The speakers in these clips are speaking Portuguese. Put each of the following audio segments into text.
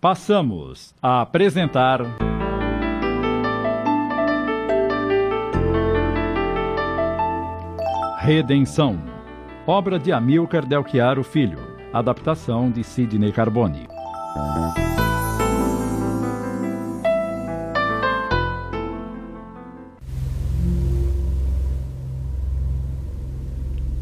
Passamos a apresentar. Redenção, obra de Amilcar Delchiaro Filho, adaptação de Sidney Carbone.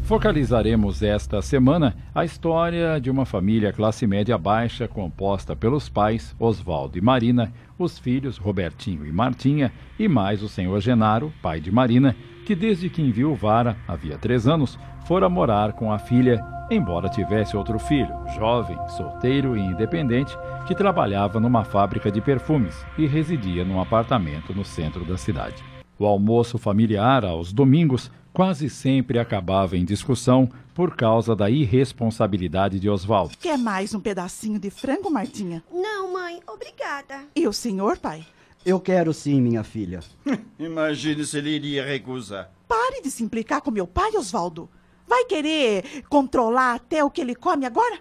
Focalizaremos esta semana a história de uma família classe média baixa composta pelos pais Oswaldo e Marina, os filhos Robertinho e Martinha e mais o senhor Genaro, pai de Marina, que desde que enviuvara, havia três anos, fora morar com a filha, embora tivesse outro filho, jovem, solteiro e independente, que trabalhava numa fábrica de perfumes e residia num apartamento no centro da cidade. O almoço familiar, aos domingos, quase sempre acabava em discussão por causa da irresponsabilidade de Oswaldo. Quer mais um pedacinho de frango, Martinha? Não, mãe, obrigada. E o senhor, pai? Eu quero sim, minha filha. Imagine se ele iria recusar. Pare de se implicar com meu pai, Oswaldo. Vai querer controlar até o que ele come agora?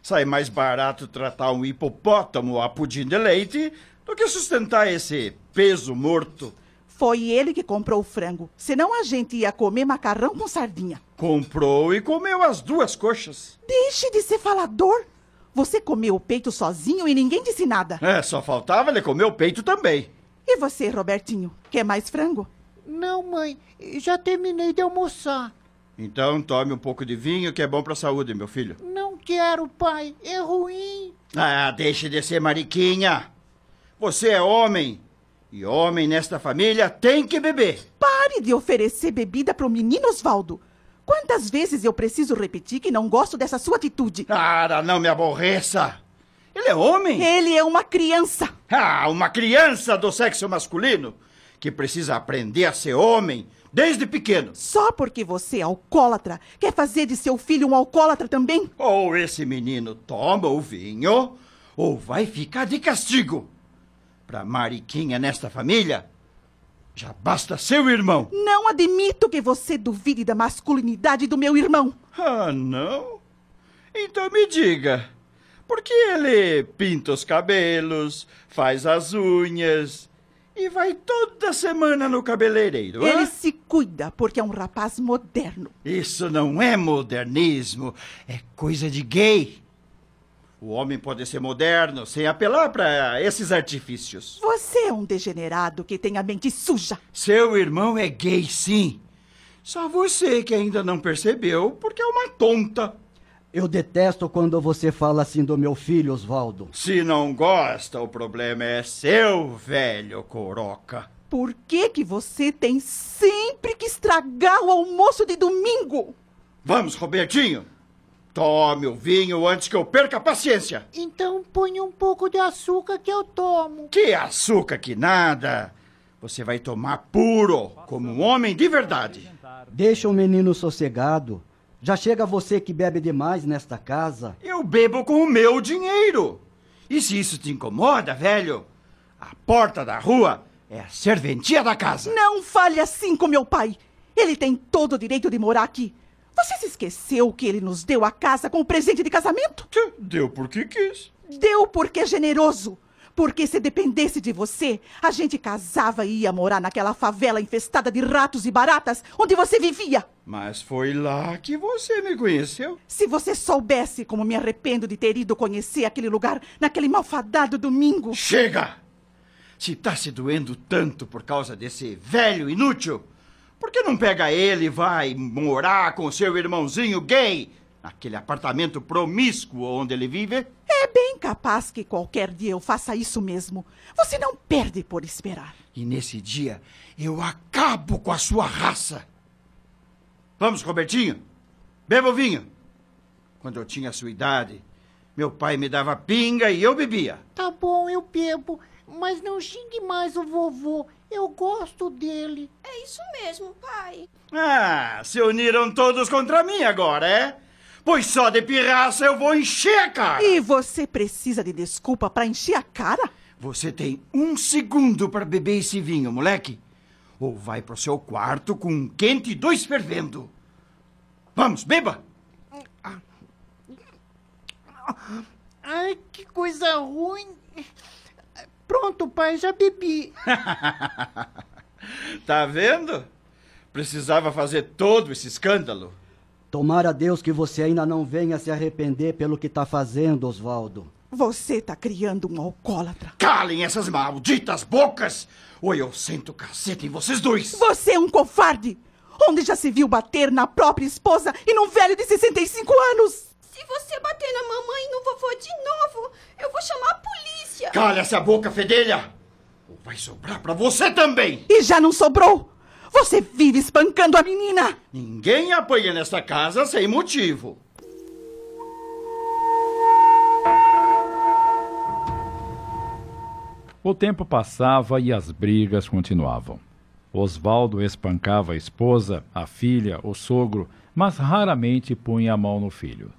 Sai mais barato tratar um hipopótamo a pudim de leite do que sustentar esse peso morto. Foi ele que comprou o frango. Senão a gente ia comer macarrão com sardinha. Comprou e comeu as duas coxas. Deixe de ser falador. Você comeu o peito sozinho e ninguém disse nada. É, só faltava ele comer o peito também. E você, Robertinho? Quer mais frango? Não, mãe. Já terminei de almoçar. Então tome um pouco de vinho que é bom pra saúde, meu filho. Não quero, pai. É ruim. Ah, deixe de ser mariquinha. Você é homem. E homem nesta família tem que beber. Pare de oferecer bebida para o menino Osvaldo. Quantas vezes eu preciso repetir que não gosto dessa sua atitude? Cara, não me aborreça. Ele é homem? Ele é uma criança. Ah, uma criança do sexo masculino que precisa aprender a ser homem desde pequeno. Só porque você é alcoólatra, quer fazer de seu filho um alcoólatra também? Ou esse menino toma o vinho, ou vai ficar de castigo. Pra Mariquinha nesta família, já basta seu irmão. Não admito que você duvide da masculinidade do meu irmão. Ah, não? Então me diga, por que ele pinta os cabelos, faz as unhas e vai toda semana no cabeleireiro? Ele hã? se cuida porque é um rapaz moderno. Isso não é modernismo, é coisa de gay. O homem pode ser moderno sem apelar para esses artifícios. Você é um degenerado que tem a mente suja. Seu irmão é gay, sim. Só você que ainda não percebeu, porque é uma tonta. Eu detesto quando você fala assim do meu filho, Oswaldo. Se não gosta, o problema é seu, velho coroca. Por que que você tem sempre que estragar o almoço de domingo? Vamos, Robertinho. Tome o vinho antes que eu perca a paciência. Então põe um pouco de açúcar que eu tomo. Que açúcar que nada. Você vai tomar puro, como um homem de verdade. Deixa o menino sossegado. Já chega você que bebe demais nesta casa. Eu bebo com o meu dinheiro. E se isso te incomoda, velho, a porta da rua é a serventia da casa. Não fale assim com meu pai. Ele tem todo o direito de morar aqui. Você se esqueceu que ele nos deu a casa com o presente de casamento? Deu porque quis. Deu porque é generoso. Porque se dependesse de você, a gente casava e ia morar naquela favela infestada de ratos e baratas onde você vivia. Mas foi lá que você me conheceu. Se você soubesse como me arrependo de ter ido conhecer aquele lugar naquele malfadado domingo. Chega! Se tá se doendo tanto por causa desse velho inútil, por que não pega ele e vai morar com seu irmãozinho gay naquele apartamento promíscuo onde ele vive? É bem capaz que qualquer dia eu faça isso mesmo. Você não perde por esperar. E nesse dia eu acabo com a sua raça. Vamos, Robertinho, beba o vinho. Quando eu tinha a sua idade, meu pai me dava pinga e eu bebia. Tá bom, eu bebo. Mas não xingue mais o vovô. Eu gosto dele. É isso mesmo, pai. Ah, se uniram todos contra mim agora, é? Pois só de pirraça eu vou encher a cara. E você precisa de desculpa para encher a cara? Você tem um segundo para beber esse vinho, moleque. Ou vai pro seu quarto com um quente e dois fervendo. Vamos, beba! Ai, que coisa ruim. Pronto, pai, já bebi. Tá vendo? Precisava fazer todo esse escândalo. Tomara a Deus que você ainda não venha se arrepender pelo que está fazendo, Oswaldo. Você tá criando um alcoólatra. Calem essas malditas bocas! Ou eu sento o cacete em vocês dois! Você é um covarde! Onde já se viu bater na própria esposa e num velho de 65 anos? Se você bater na mamãe e no vovô de novo, eu vou chamar a polícia. Calha essa boca, fedelha! Ou vai sobrar pra você também! E já não sobrou! Você vive espancando a menina! Ninguém apanha nesta casa sem motivo. O tempo passava e as brigas continuavam. Osvaldo espancava a esposa, a filha, o sogro, mas raramente punha a mão no filho.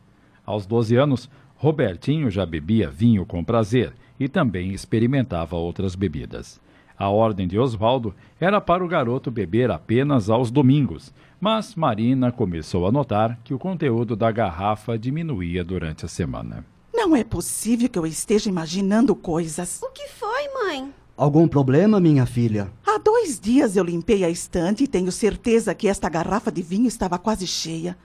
Aos 12 anos, Robertinho já bebia vinho com prazer e também experimentava outras bebidas. A ordem de Osvaldo era para o garoto beber apenas aos domingos, mas Marina começou a notar que o conteúdo da garrafa diminuía durante a semana. Não é possível que eu esteja imaginando coisas. O que foi, mãe? Algum problema, minha filha? Há dois dias eu limpei a estante e tenho certeza que esta garrafa de vinho estava quase cheia.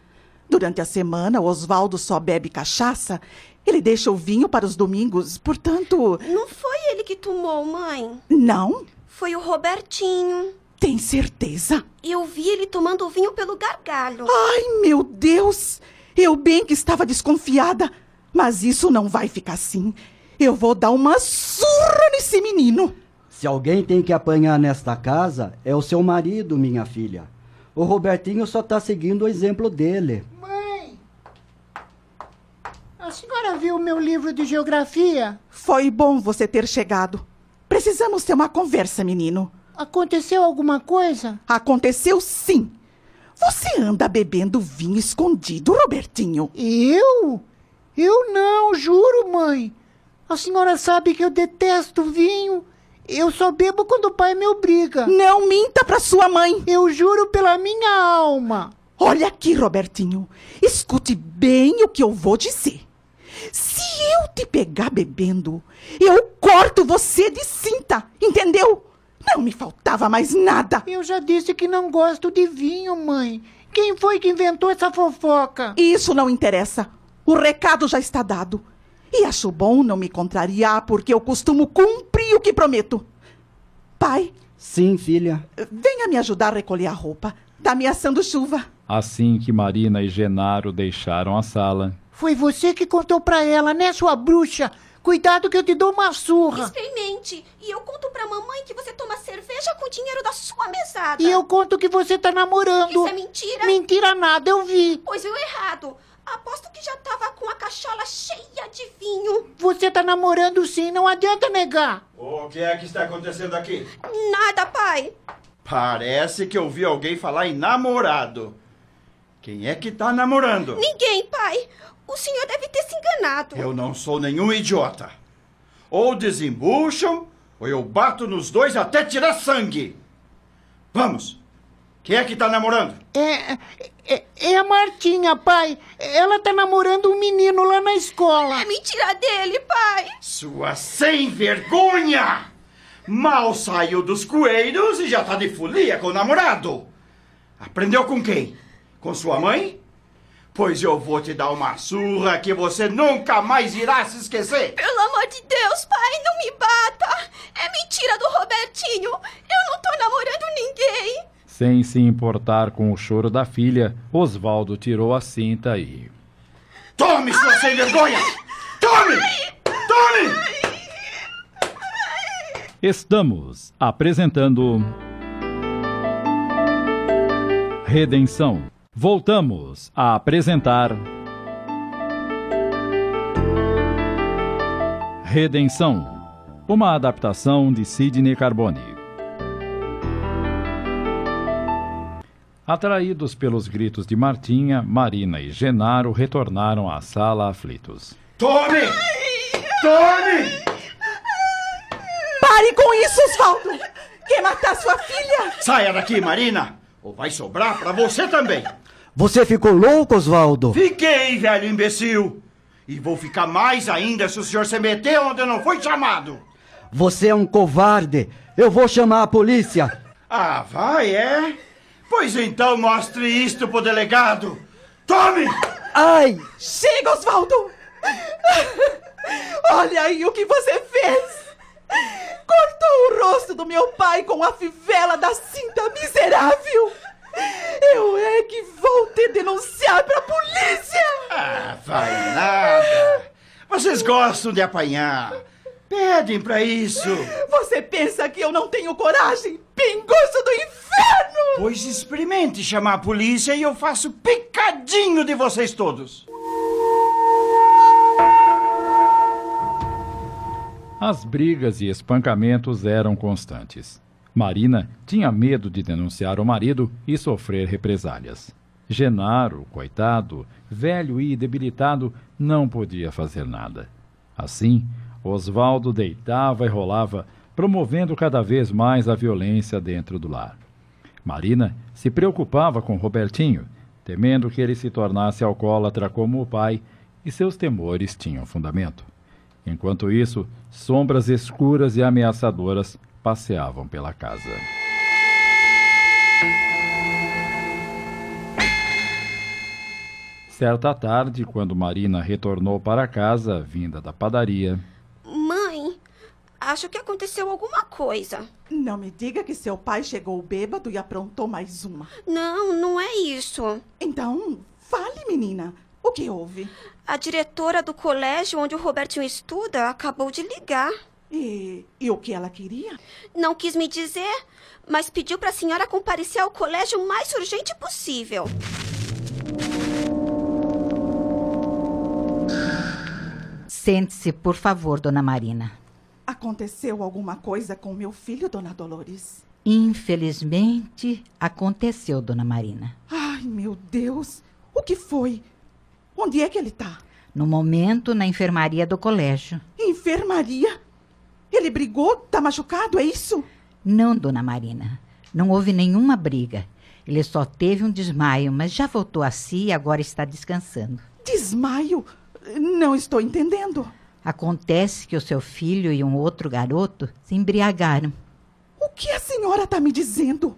Durante a semana, Osvaldo só bebe cachaça. Ele deixa o vinho para os domingos, portanto. Não foi ele que tomou, mãe. Não? Foi o Robertinho. Tem certeza? Eu vi ele tomando o vinho pelo gargalho. Ai, meu Deus! Eu bem que estava desconfiada. Mas isso não vai ficar assim. Eu vou dar uma surra nesse menino. Se alguém tem que apanhar nesta casa, é o seu marido, minha filha. O Robertinho só está seguindo o exemplo dele. Mãe! A senhora viu o meu livro de geografia? Foi bom você ter chegado. Precisamos ter uma conversa, menino. Aconteceu alguma coisa? Aconteceu sim. Você anda bebendo vinho escondido, Robertinho. Eu? Eu não, juro, mãe. A senhora sabe que eu detesto vinho. Eu só bebo quando o pai me obriga. Não minta pra sua mãe. Eu juro pela minha alma. Olha aqui, Robertinho. Escute bem o que eu vou dizer. Se eu te pegar bebendo, eu corto você de cinta, entendeu? Não me faltava mais nada. Eu já disse que não gosto de vinho, mãe. Quem foi que inventou essa fofoca? Isso não interessa. O recado já está dado. E acho bom não me contrariar, porque eu costumo cumprir o que prometo. Pai, Sim, filha. venha me ajudar a recolher a roupa. Tá ameaçando chuva. Assim que Marina e Genaro deixaram a sala, Foi você que contou pra ela, né, sua bruxa? Cuidado que eu te dou uma surra. Experimente. E eu conto pra mamãe que você toma cerveja com o dinheiro da sua mesada. E eu conto que você tá namorando. Isso é mentira? Mentira nada, eu vi. Pois viu errado. Aposto que já tava com a cachola cheia de vinho. Você tá namorando sim, não adianta negar. O que é que está acontecendo aqui? Nada, pai. Parece que eu vi alguém falar em namorado. Quem é que tá namorando? Ninguém, pai. O senhor deve ter se enganado. Eu não sou nenhum idiota. Ou desembucham, ou eu bato nos dois até tirar sangue. Vamos. Quem é que tá namorando? É, é, é a Martinha, pai. Ela tá namorando um menino lá na escola. É mentira dele, pai. Sua sem vergonha! Mal saiu dos coelhos e já tá de folia com o namorado. Aprendeu com quem? Com sua mãe? Pois eu vou te dar uma surra que você nunca mais irá se esquecer. Pelo amor de Deus, pai, não me bata. É mentira do Robertinho. Eu não tô namorando ninguém. Sem se importar com o choro da filha, Osvaldo tirou a cinta e. Tome, sua sem vergonha! Tome! Tome! Estamos apresentando. Redenção. Voltamos a apresentar. Redenção. Uma adaptação de Sidney Carbone. Atraídos pelos gritos de Martinha, Marina e Genaro retornaram à sala aflitos. Tome! Tome! Pare com isso, Osvaldo! Quer matar sua filha? Saia daqui, Marina! Ou vai sobrar pra você também! Você ficou louco, Oswaldo? Fiquei, velho imbecil! E vou ficar mais ainda se o senhor se meter onde não foi chamado. Você é um covarde. Eu vou chamar a polícia. Ah, vai, é? Pois então mostre isto pro delegado. Tome! Ai! Chega, Osvaldo! Olha aí o que você fez! Cortou o rosto do meu pai com a fivela da cinta miserável! Eu é que vou te denunciar pra polícia! Ah, vai nada! Vocês gostam de apanhar. Pedem pra isso. Você pensa que eu não tenho coragem? Pingoso do inferno! Pois experimente chamar a polícia e eu faço picadinho de vocês todos. As brigas e espancamentos eram constantes. Marina tinha medo de denunciar o marido e sofrer represálias. Genaro, coitado, velho e debilitado, não podia fazer nada. Assim, Osvaldo deitava e rolava, promovendo cada vez mais a violência dentro do lar. Marina se preocupava com Robertinho, temendo que ele se tornasse alcoólatra como o pai, e seus temores tinham fundamento. Enquanto isso, sombras escuras e ameaçadoras passeavam pela casa. Certa tarde, quando Marina retornou para casa, vinda da padaria. Acho que aconteceu alguma coisa. Não me diga que seu pai chegou bêbado e aprontou mais uma. Não, não é isso. Então, fale, menina. O que houve? A diretora do colégio onde o Robertinho estuda acabou de ligar. E, e o que ela queria? Não quis me dizer, mas pediu para a senhora comparecer ao colégio o mais urgente possível. Sente-se, por favor, dona Marina. Aconteceu alguma coisa com meu filho, dona Dolores? Infelizmente, aconteceu, dona Marina. Ai, meu Deus! O que foi? Onde é que ele está? No momento, na enfermaria do colégio. Enfermaria? Ele brigou? Tá machucado, é isso? Não, dona Marina. Não houve nenhuma briga. Ele só teve um desmaio, mas já voltou a si e agora está descansando. Desmaio? Não estou entendendo. Acontece que o seu filho e um outro garoto se embriagaram. O que a senhora está me dizendo?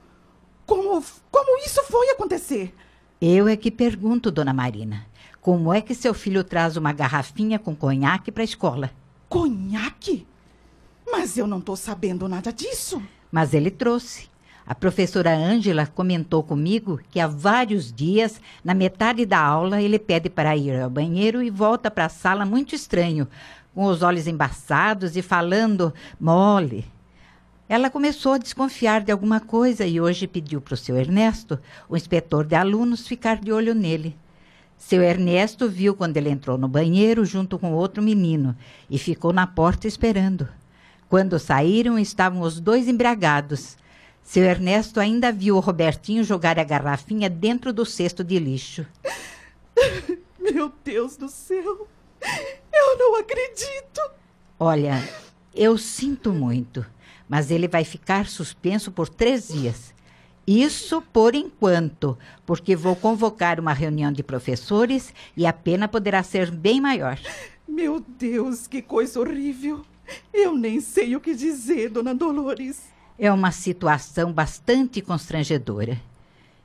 Como, como isso foi acontecer? Eu é que pergunto, dona Marina. Como é que seu filho traz uma garrafinha com conhaque para a escola? Conhaque? Mas eu não estou sabendo nada disso. Mas ele trouxe. A professora Ângela comentou comigo que há vários dias, na metade da aula, ele pede para ir ao banheiro e volta para a sala muito estranho, com os olhos embaçados e falando mole. Ela começou a desconfiar de alguma coisa e hoje pediu para o seu Ernesto, o inspetor de alunos, ficar de olho nele. Seu Ernesto viu quando ele entrou no banheiro junto com outro menino e ficou na porta esperando. Quando saíram, estavam os dois embriagados. Seu Ernesto ainda viu o Robertinho jogar a garrafinha dentro do cesto de lixo. Meu Deus do céu! Eu não acredito! Olha, eu sinto muito, mas ele vai ficar suspenso por três dias. Isso por enquanto, porque vou convocar uma reunião de professores e a pena poderá ser bem maior. Meu Deus, que coisa horrível! Eu nem sei o que dizer, dona Dolores. É uma situação bastante constrangedora.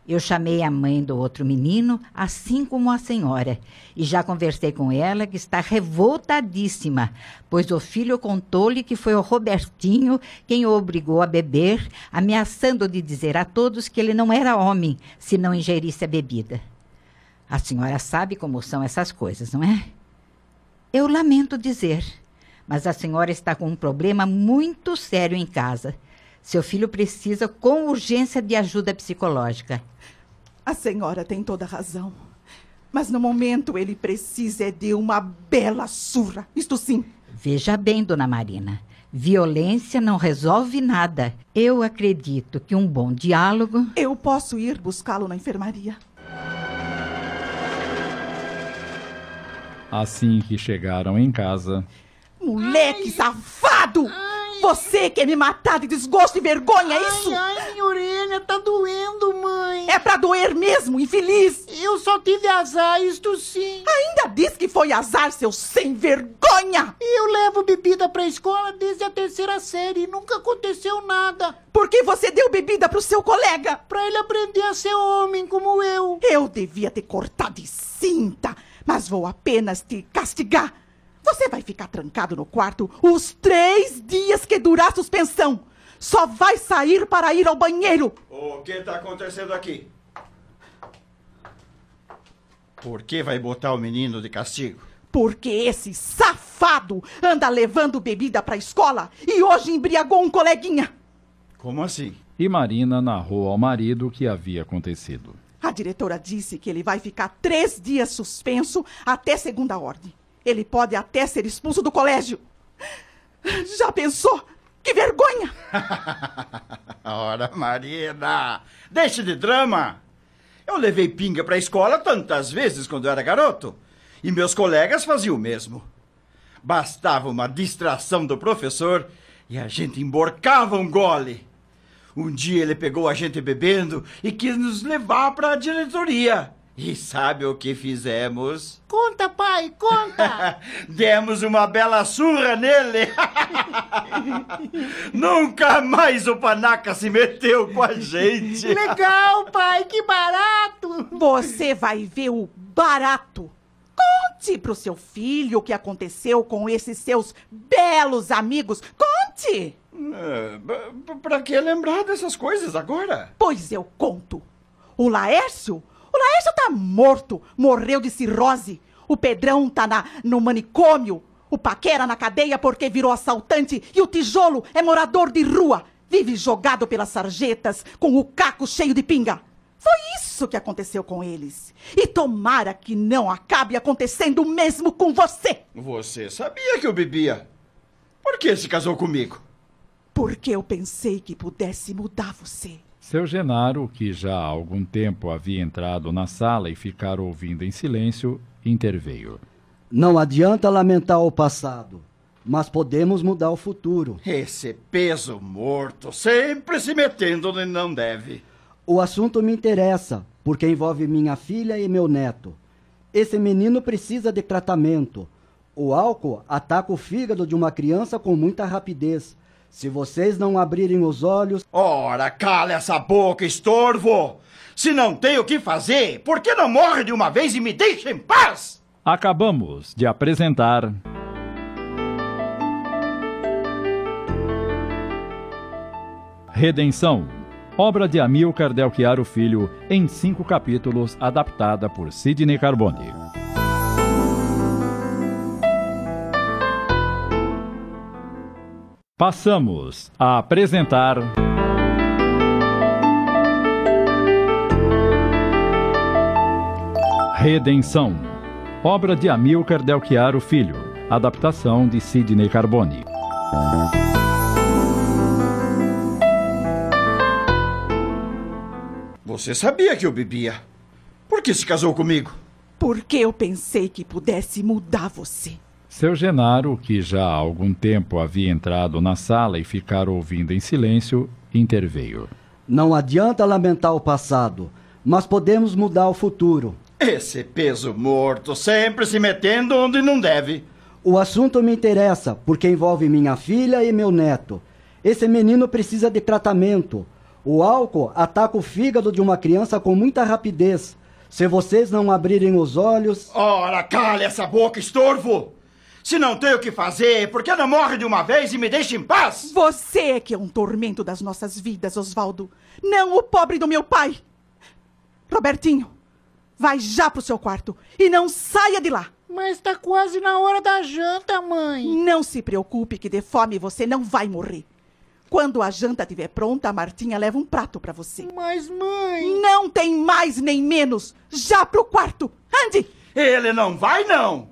Eu chamei a mãe do outro menino, assim como a senhora, e já conversei com ela que está revoltadíssima, pois o filho contou-lhe que foi o Robertinho quem o obrigou a beber, ameaçando de dizer a todos que ele não era homem se não ingerisse a bebida. A senhora sabe como são essas coisas, não é? Eu lamento dizer, mas a senhora está com um problema muito sério em casa. Seu filho precisa com urgência de ajuda psicológica. A senhora tem toda a razão. Mas no momento ele precisa é de uma bela surra. Isto sim. Veja bem, dona Marina. Violência não resolve nada. Eu acredito que um bom diálogo. Eu posso ir buscá-lo na enfermaria. Assim que chegaram em casa, Moleque safado! Você quer me matar de desgosto e vergonha, é isso? Ai, ai, minha orelha tá doendo, mãe. É pra doer mesmo, infeliz. Eu só tive azar, isto sim. Ainda diz que foi azar, seu sem vergonha. Eu levo bebida pra escola desde a terceira série e nunca aconteceu nada. Por que você deu bebida pro seu colega? Pra ele aprender a ser homem como eu. Eu devia ter cortado de cinta, mas vou apenas te castigar. Você vai ficar trancado no quarto os três dias que durar a suspensão. Só vai sair para ir ao banheiro. O que tá acontecendo aqui? Por que vai botar o menino de castigo? Porque esse safado anda levando bebida para a escola e hoje embriagou um coleguinha. Como assim? E Marina narrou ao marido o que havia acontecido. A diretora disse que ele vai ficar três dias suspenso até segunda ordem. Ele pode até ser expulso do colégio. Já pensou? Que vergonha! Ora, Marina, deixe de drama. Eu levei pinga pra escola tantas vezes quando eu era garoto. E meus colegas faziam o mesmo. Bastava uma distração do professor e a gente emborcava um gole. Um dia ele pegou a gente bebendo e quis nos levar para a diretoria. E sabe o que fizemos? Conta, pai, conta. Demos uma bela surra nele. Nunca mais o panaca se meteu com a gente. Legal, pai, que barato. Você vai ver o barato. Conte pro seu filho o que aconteceu com esses seus belos amigos. Conte! P- pra que lembrar dessas coisas agora? Pois eu conto. O Laércio? O Laércio tá morto. Morreu de cirrose. O Pedrão tá na, no manicômio. O Paquera na cadeia porque virou assaltante. E o Tijolo é morador de rua. Vive jogado pelas sarjetas com o caco cheio de pinga. Foi isso que aconteceu com eles. E tomara que não acabe acontecendo o mesmo com você. Você sabia que eu bebia. Por que se casou comigo? Porque eu pensei que pudesse mudar você. Seu Genaro, que já há algum tempo havia entrado na sala e ficar ouvindo em silêncio, interveio. Não adianta lamentar o passado, mas podemos mudar o futuro. Esse peso morto, sempre se metendo onde não deve. O assunto me interessa, porque envolve minha filha e meu neto. Esse menino precisa de tratamento. O álcool ataca o fígado de uma criança com muita rapidez. Se vocês não abrirem os olhos, Ora, cala essa boca, estorvo! Se não tem o que fazer, por que não morre de uma vez e me deixa em paz? Acabamos de apresentar. Redenção. Obra de Amilcar Del Chiaro Filho, em cinco capítulos, adaptada por Sidney Carbone. Passamos a apresentar. Redenção. Obra de Amilcar Del Chiaro Filho. Adaptação de Sidney Carbone. Você sabia que eu bebia. Por que se casou comigo? Porque eu pensei que pudesse mudar você. Seu Genaro, que já há algum tempo havia entrado na sala e ficar ouvindo em silêncio, interveio. não adianta lamentar o passado, mas podemos mudar o futuro. Esse peso morto, sempre se metendo onde não deve. O assunto me interessa, porque envolve minha filha e meu neto. Esse menino precisa de tratamento. O álcool ataca o fígado de uma criança com muita rapidez. Se vocês não abrirem os olhos, Ora, cale essa boca, estorvo! Se não tem o que fazer, por que não morre de uma vez e me deixa em paz? Você é que é um tormento das nossas vidas, Osvaldo. Não o pobre do meu pai. Robertinho, vai já pro seu quarto e não saia de lá. Mas tá quase na hora da janta, mãe. Não se preocupe que de fome você não vai morrer. Quando a janta estiver pronta, a Martinha leva um prato para você. Mas, mãe. Não tem mais nem menos. Já pro quarto. Ande! Ele não vai, não!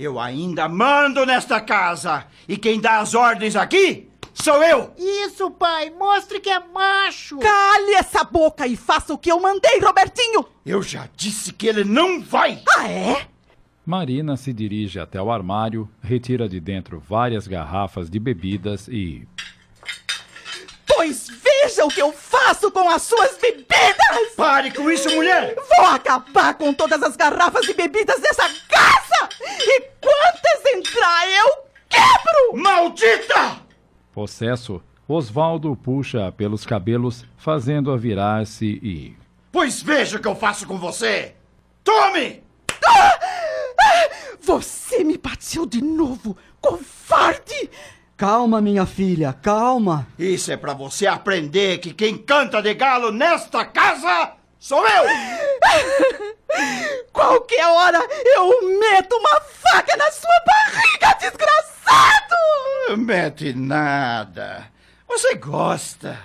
Eu ainda mando nesta casa! E quem dá as ordens aqui sou eu! Isso, pai. Mostre que é macho. Cale essa boca e faça o que eu mandei, Robertinho! Eu já disse que ele não vai! Ah, é? Marina se dirige até o armário, retira de dentro várias garrafas de bebidas e, Pois veja o que eu faço com as suas bebidas! Pare com isso, mulher! Vou acabar com todas as garrafas de bebidas dessa casa! E quantas entrar eu quebro! Maldita! Possesso, Osvaldo puxa pelos cabelos, fazendo-a virar-se e. Pois veja o que eu faço com você! Tome! Você me bateu de novo, covarde! Calma, minha filha, calma. Isso é pra você aprender que quem canta de galo nesta casa sou eu! Qualquer hora eu meto uma faca na sua barriga, desgraçado! Mete nada. Você gosta.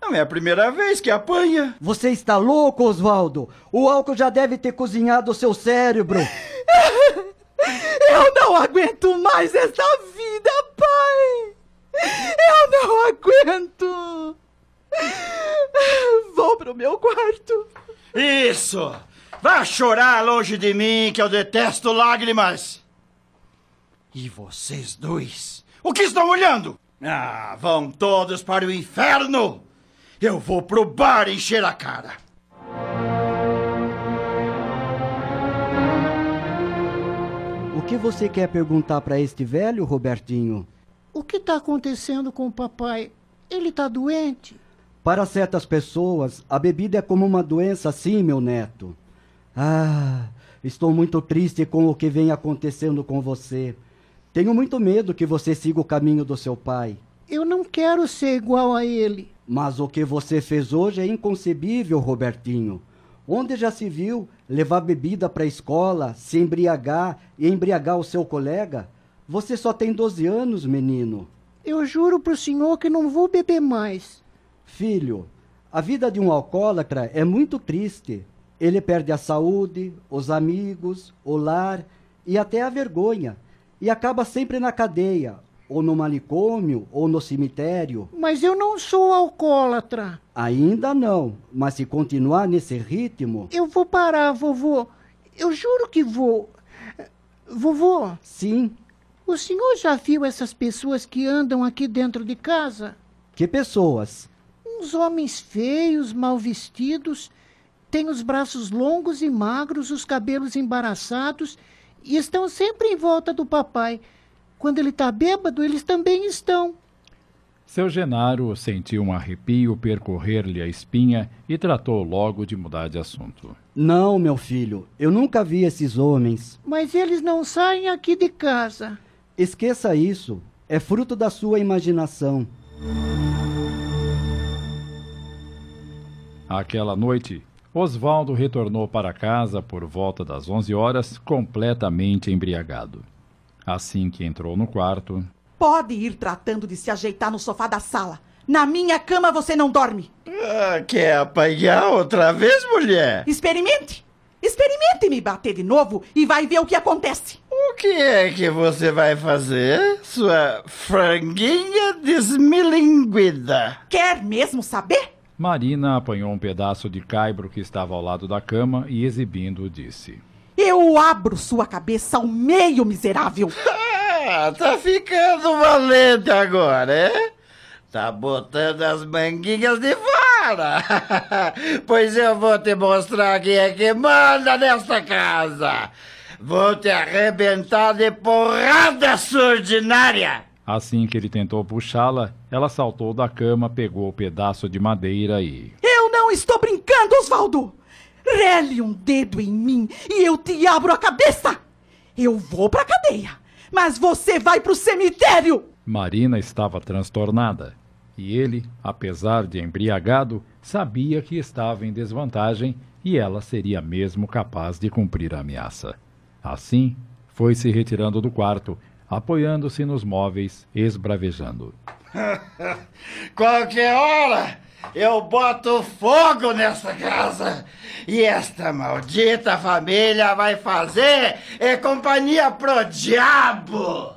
Não é a primeira vez que apanha. Você está louco, Osvaldo? O álcool já deve ter cozinhado o seu cérebro. Eu não aguento mais esta vida, pai! Eu não aguento! Vou pro meu quarto. Isso! Vá chorar longe de mim, que eu detesto lágrimas. E vocês dois? O que estão olhando? Ah, vão todos para o inferno! Eu vou pro bar encher a cara. Que você quer perguntar para este velho, Robertinho? O que está acontecendo com o papai? Ele está doente? Para certas pessoas, a bebida é como uma doença, sim, meu neto. Ah, estou muito triste com o que vem acontecendo com você. Tenho muito medo que você siga o caminho do seu pai. Eu não quero ser igual a ele. Mas o que você fez hoje é inconcebível, Robertinho. Onde já se viu levar bebida para a escola, se embriagar e embriagar o seu colega? Você só tem 12 anos, menino. Eu juro pro senhor que não vou beber mais. Filho, a vida de um alcoólatra é muito triste. Ele perde a saúde, os amigos, o lar e até a vergonha. E acaba sempre na cadeia, ou no manicômio, ou no cemitério. Mas eu não sou alcoólatra. Ainda não, mas se continuar nesse ritmo. Eu vou parar, vovô. Eu juro que vou. Vovô, Sim, o senhor já viu essas pessoas que andam aqui dentro de casa? que pessoas? Uns homens feios, mal vestidos, têm os braços longos e magros, os cabelos embaraçados e estão sempre em volta do papai. Quando ele está bêbado, eles também estão. Seu Genaro sentiu um arrepio percorrer-lhe a espinha e tratou logo de mudar de assunto. Não, meu filho, eu nunca vi esses homens. Mas eles não saem aqui de casa. Esqueça isso. É fruto da sua imaginação. Aquela noite, Osvaldo retornou para casa por volta das 11 horas, completamente embriagado. Assim que entrou no quarto, Pode ir tratando de se ajeitar no sofá da sala. Na minha cama você não dorme. Ah, quer apanhar outra vez, mulher? Experimente! Experimente me bater de novo e vai ver o que acontece. O que é que você vai fazer, sua franguinha desmilinguida? Quer mesmo saber? Marina apanhou um pedaço de caibro que estava ao lado da cama e, exibindo, disse: Eu abro sua cabeça ao meio, miserável. Ah, tá ficando valente agora, é? Tá botando as manguinhas de fora. pois eu vou te mostrar quem é que manda nesta casa. Vou te arrebentar de porrada, sua ordinária. Assim que ele tentou puxá-la, ela saltou da cama, pegou o pedaço de madeira e. Eu não estou brincando, Osvaldo! Rele um dedo em mim e eu te abro a cabeça! Eu vou pra cadeia, mas você vai pro cemitério! Marina estava transtornada. E ele, apesar de embriagado, sabia que estava em desvantagem e ela seria mesmo capaz de cumprir a ameaça. Assim, foi se retirando do quarto, apoiando-se nos móveis, esbravejando. Qualquer hora eu boto fogo nessa casa. E esta maldita família vai fazer é companhia pro diabo.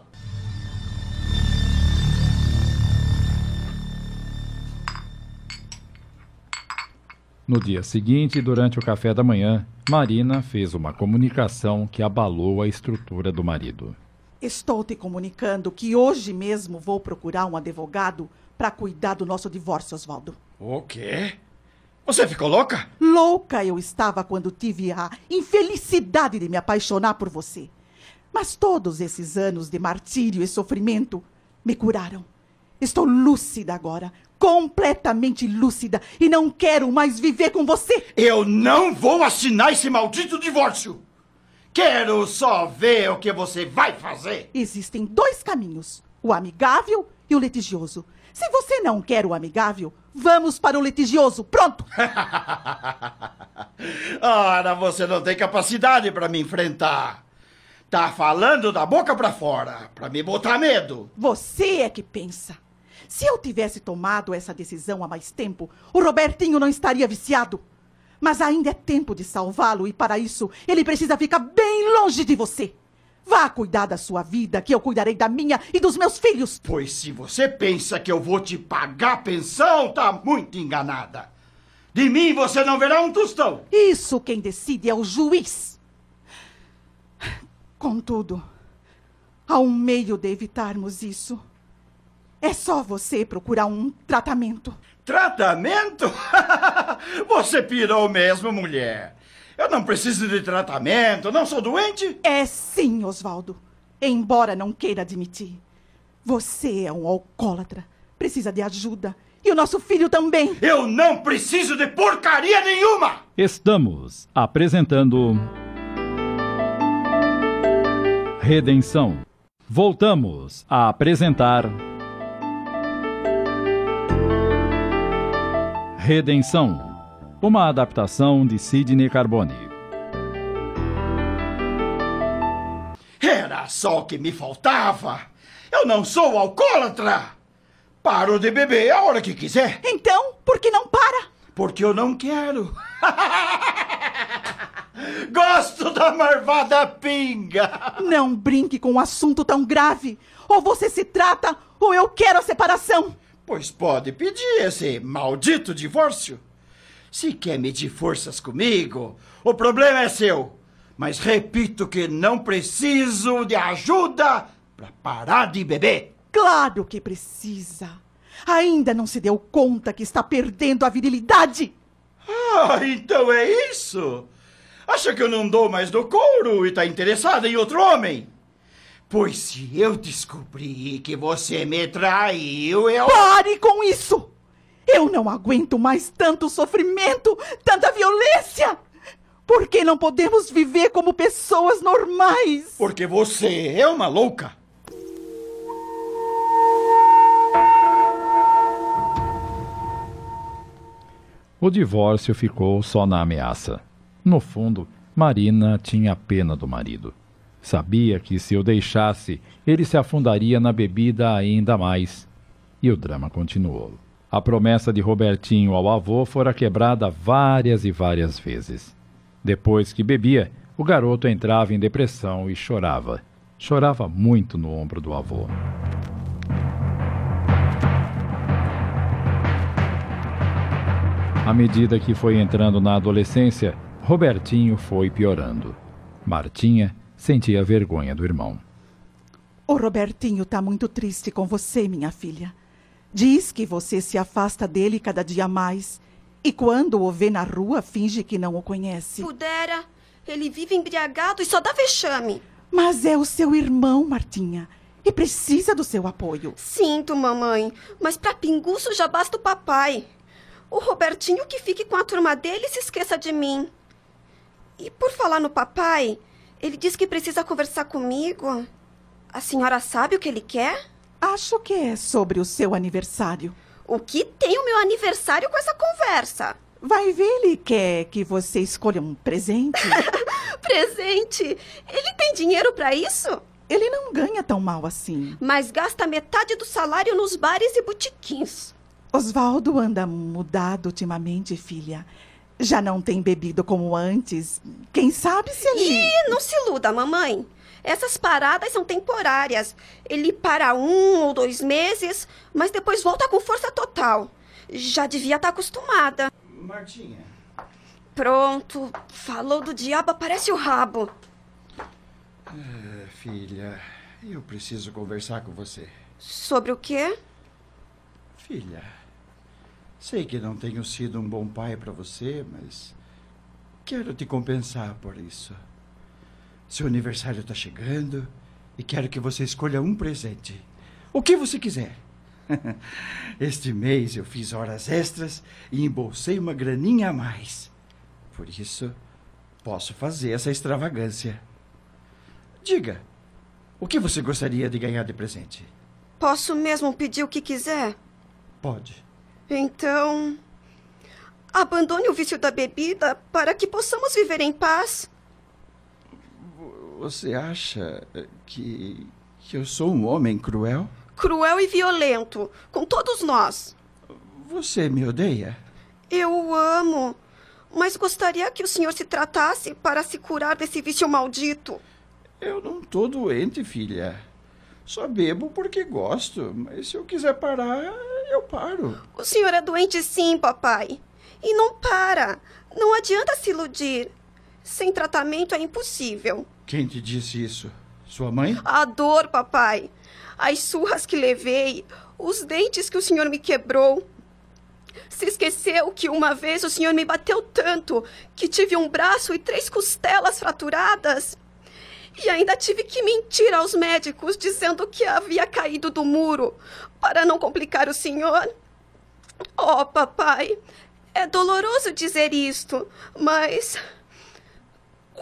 No dia seguinte, durante o café da manhã, Marina fez uma comunicação que abalou a estrutura do marido. Estou te comunicando que hoje mesmo vou procurar um advogado para cuidar do nosso divórcio, Oswaldo. O quê? Você ficou louca? Louca eu estava quando tive a infelicidade de me apaixonar por você. Mas todos esses anos de martírio e sofrimento me curaram. Estou lúcida agora, completamente lúcida, e não quero mais viver com você. Eu não vou assinar esse maldito divórcio! Quero só ver o que você vai fazer! Existem dois caminhos: o amigável e o litigioso. Se você não quer o amigável, vamos para o litigioso. Pronto! Ora, você não tem capacidade para me enfrentar. Tá falando da boca para fora, para me botar medo. Você é que pensa. Se eu tivesse tomado essa decisão há mais tempo, o Robertinho não estaria viciado. Mas ainda é tempo de salvá-lo e para isso ele precisa ficar bem longe de você. Vá cuidar da sua vida, que eu cuidarei da minha e dos meus filhos. Pois se você pensa que eu vou te pagar pensão, tá muito enganada. De mim você não verá um tostão. Isso quem decide é o juiz. Contudo, há um meio de evitarmos isso. É só você procurar um tratamento. Tratamento? você pirou mesmo, mulher. Eu não preciso de tratamento, não sou doente. É sim, Oswaldo. Embora não queira admitir. Você é um alcoólatra. Precisa de ajuda. E o nosso filho também. Eu não preciso de porcaria nenhuma! Estamos apresentando. Redenção. Voltamos a apresentar. Redenção. Uma adaptação de Sidney Carbone. Era só o que me faltava. Eu não sou alcoólatra. Paro de beber a hora que quiser. Então, por que não para? Porque eu não quero. Gosto da marvada pinga. Não brinque com um assunto tão grave. Ou você se trata, ou eu quero a separação. Pois pode pedir esse maldito divórcio. Se quer medir forças comigo, o problema é seu. Mas repito que não preciso de ajuda para parar de beber. Claro que precisa. Ainda não se deu conta que está perdendo a virilidade. Ah, então é isso? Acha que eu não dou mais do couro e está interessada em outro homem? Pois se eu descobrir que você me traiu, eu. Pare com isso! Eu não aguento mais tanto sofrimento, tanta violência! Por que não podemos viver como pessoas normais? Porque você é uma louca. O divórcio ficou só na ameaça. No fundo, Marina tinha pena do marido. Sabia que se o deixasse, ele se afundaria na bebida ainda mais. E o drama continuou. A promessa de Robertinho ao avô fora quebrada várias e várias vezes. Depois que bebia, o garoto entrava em depressão e chorava. Chorava muito no ombro do avô. À medida que foi entrando na adolescência, Robertinho foi piorando. Martinha sentia vergonha do irmão. O Robertinho está muito triste com você, minha filha. Diz que você se afasta dele cada dia mais. E quando o vê na rua, finge que não o conhece. Pudera. Ele vive embriagado e só dá vexame. Mas é o seu irmão, Martinha. E precisa do seu apoio. Sinto, mamãe. Mas pra pinguço já basta o papai. O Robertinho que fique com a turma dele e se esqueça de mim. E por falar no papai, ele diz que precisa conversar comigo. A senhora sabe o que ele quer? Acho que é sobre o seu aniversário. O que tem o meu aniversário com essa conversa? Vai ver, ele quer que você escolha um presente. Presente? Ele tem dinheiro pra isso? ele não ganha tão mal assim. Mas gasta metade do salário nos bares e botiquins. Oswaldo anda mudado ultimamente, filha. Já não tem bebido como antes. Quem sabe se ele. Ih, não se iluda, mamãe. Essas paradas são temporárias. Ele para um ou dois meses, mas depois volta com força total. Já devia estar acostumada. Martinha. Pronto. Falou do diabo, aparece o rabo. Ah, filha, eu preciso conversar com você. Sobre o quê? Filha, sei que não tenho sido um bom pai para você, mas quero te compensar por isso. Seu aniversário está chegando e quero que você escolha um presente. O que você quiser. Este mês eu fiz horas extras e embolsei uma graninha a mais. Por isso, posso fazer essa extravagância. Diga, o que você gostaria de ganhar de presente? Posso mesmo pedir o que quiser? Pode. Então. Abandone o vício da bebida para que possamos viver em paz. Você acha que, que eu sou um homem cruel? Cruel e violento, com todos nós. Você me odeia? Eu o amo, mas gostaria que o senhor se tratasse para se curar desse vício maldito. Eu não tô doente, filha. Só bebo porque gosto, mas se eu quiser parar, eu paro. O senhor é doente sim, papai. E não para. Não adianta se iludir. Sem tratamento é impossível. Quem te disse isso? Sua mãe? A dor, papai. As surras que levei, os dentes que o senhor me quebrou. Se esqueceu que uma vez o senhor me bateu tanto que tive um braço e três costelas fraturadas? E ainda tive que mentir aos médicos dizendo que havia caído do muro para não complicar o senhor. Oh, papai, é doloroso dizer isto, mas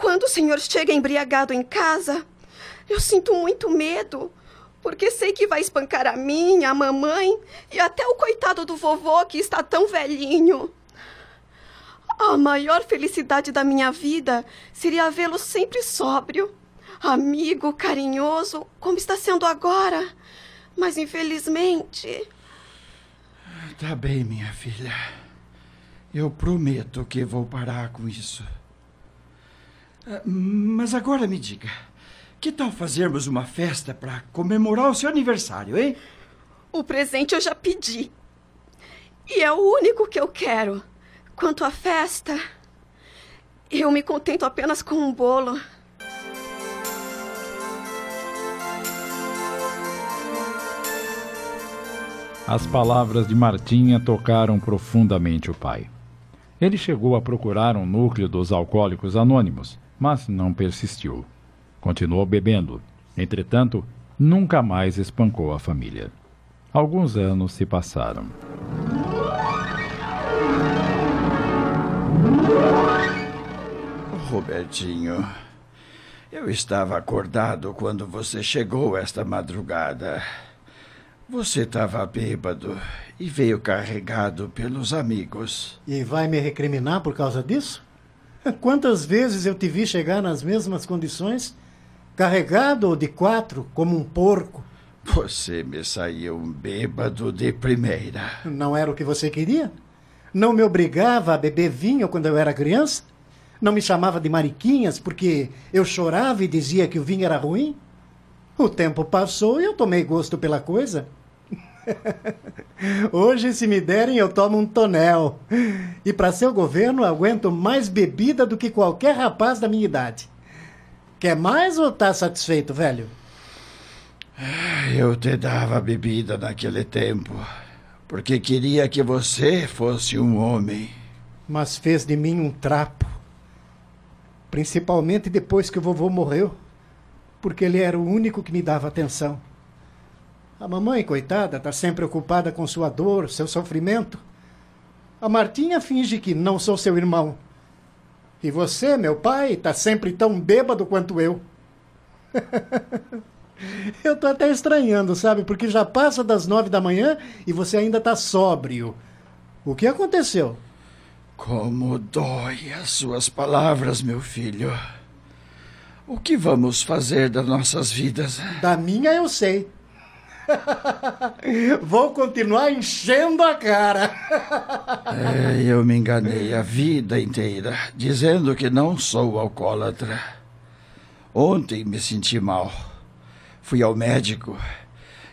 quando o senhor chega embriagado em casa, eu sinto muito medo, porque sei que vai espancar a minha, a mamãe e até o coitado do vovô que está tão velhinho. A maior felicidade da minha vida seria vê-lo sempre sóbrio amigo, carinhoso, como está sendo agora. Mas infelizmente. Tá bem, minha filha. Eu prometo que vou parar com isso. Ah, mas agora me diga: que tal fazermos uma festa para comemorar o seu aniversário, hein? O presente eu já pedi. E é o único que eu quero. Quanto à festa, eu me contento apenas com um bolo. As palavras de Martinha tocaram profundamente o pai. Ele chegou a procurar um núcleo dos alcoólicos anônimos, mas não persistiu. Continuou bebendo. Entretanto, nunca mais espancou a família. Alguns anos se passaram. Robertinho, eu estava acordado quando você chegou esta madrugada. Você estava bêbado e veio carregado pelos amigos. E vai me recriminar por causa disso? Quantas vezes eu te vi chegar nas mesmas condições, carregado de quatro, como um porco? Você me saiu bêbado de primeira. Não era o que você queria? Não me obrigava a beber vinho quando eu era criança? Não me chamava de mariquinhas porque eu chorava e dizia que o vinho era ruim? O tempo passou e eu tomei gosto pela coisa. Hoje, se me derem, eu tomo um tonel. E para seu governo, aguento mais bebida do que qualquer rapaz da minha idade. Quer mais ou tá satisfeito, velho? Eu te dava bebida naquele tempo, porque queria que você fosse um homem. Mas fez de mim um trapo. Principalmente depois que o vovô morreu, porque ele era o único que me dava atenção. A mamãe, coitada, está sempre ocupada com sua dor, seu sofrimento. A Martinha finge que não sou seu irmão. E você, meu pai, está sempre tão bêbado quanto eu. eu tô até estranhando, sabe? Porque já passa das nove da manhã e você ainda está sóbrio. O que aconteceu? Como dói as suas palavras, meu filho. O que vamos fazer das nossas vidas? Da minha eu sei. Vou continuar enchendo a cara. é, eu me enganei a vida inteira, dizendo que não sou alcoólatra. Ontem me senti mal. Fui ao médico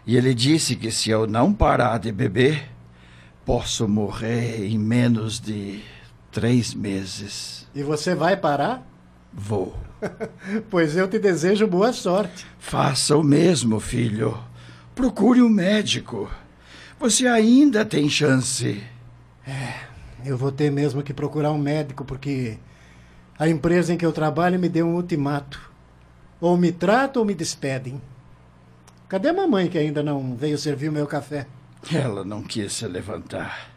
e ele disse que se eu não parar de beber, posso morrer em menos de três meses. E você vai parar? Vou. pois eu te desejo boa sorte. Faça o mesmo, filho. Procure um médico. Você ainda tem chance. É, eu vou ter mesmo que procurar um médico, porque a empresa em que eu trabalho me deu um ultimato. Ou me tratam ou me despedem. Cadê a mamãe que ainda não veio servir o meu café? Ela não quis se levantar.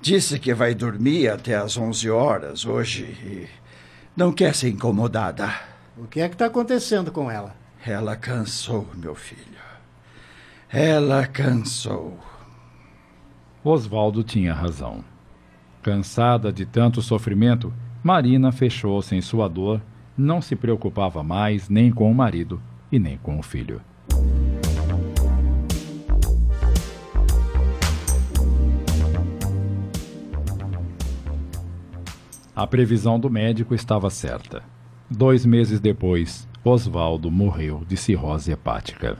Disse que vai dormir até às 11 horas hoje e não quer ser incomodada. O que é que está acontecendo com ela? Ela cansou, meu filho. Ela cansou. Oswaldo tinha razão. Cansada de tanto sofrimento, Marina fechou-se em sua dor, não se preocupava mais nem com o marido e nem com o filho. A previsão do médico estava certa. Dois meses depois, Oswaldo morreu de cirrose hepática.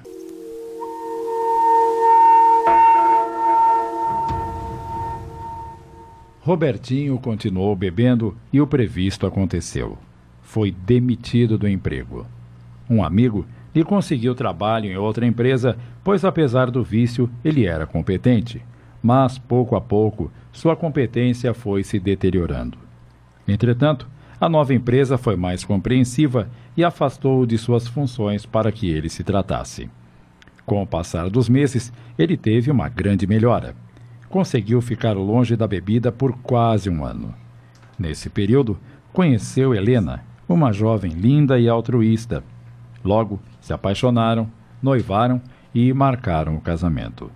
Robertinho continuou bebendo e o previsto aconteceu. Foi demitido do emprego. Um amigo lhe conseguiu trabalho em outra empresa, pois apesar do vício, ele era competente. Mas pouco a pouco, sua competência foi se deteriorando. Entretanto, a nova empresa foi mais compreensiva e afastou-o de suas funções para que ele se tratasse. Com o passar dos meses, ele teve uma grande melhora. Conseguiu ficar longe da bebida por quase um ano. Nesse período, conheceu Helena, uma jovem linda e altruísta. Logo, se apaixonaram, noivaram e marcaram o casamento.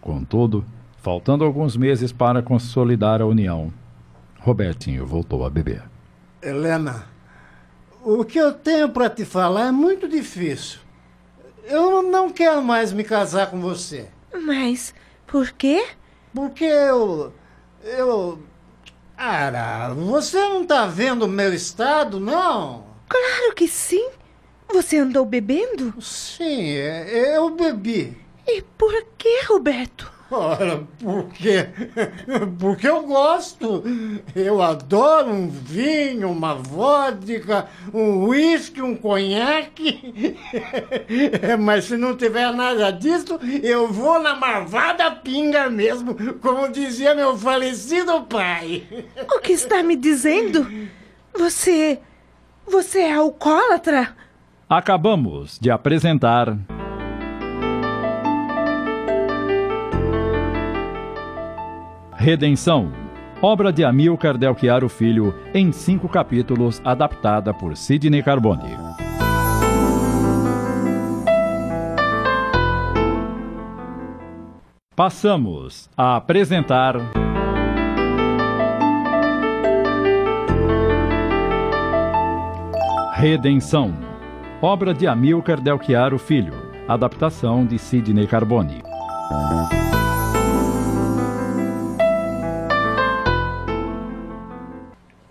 Contudo, faltando alguns meses para consolidar a união, Robertinho voltou a beber. Helena, o que eu tenho para te falar é muito difícil. Eu não quero mais me casar com você. Mas por quê? Porque eu. Eu. Ara, você não tá vendo o meu estado, não? Claro que sim. Você andou bebendo? Sim, eu bebi. E por que, Roberto? Ora, por quê? Porque eu gosto. Eu adoro um vinho, uma vodka, um uísque, um conhaque. Mas se não tiver nada disso, eu vou na marvada pinga mesmo, como dizia meu falecido pai. O que está me dizendo? Você. Você é alcoólatra? Acabamos de apresentar. Redenção, obra de Amilcar Del Chiaro Filho, em cinco capítulos, adaptada por Sidney Carbone. Passamos a apresentar. Redenção, obra de Amilcar Del Chiaro Filho, adaptação de Sidney Carbone.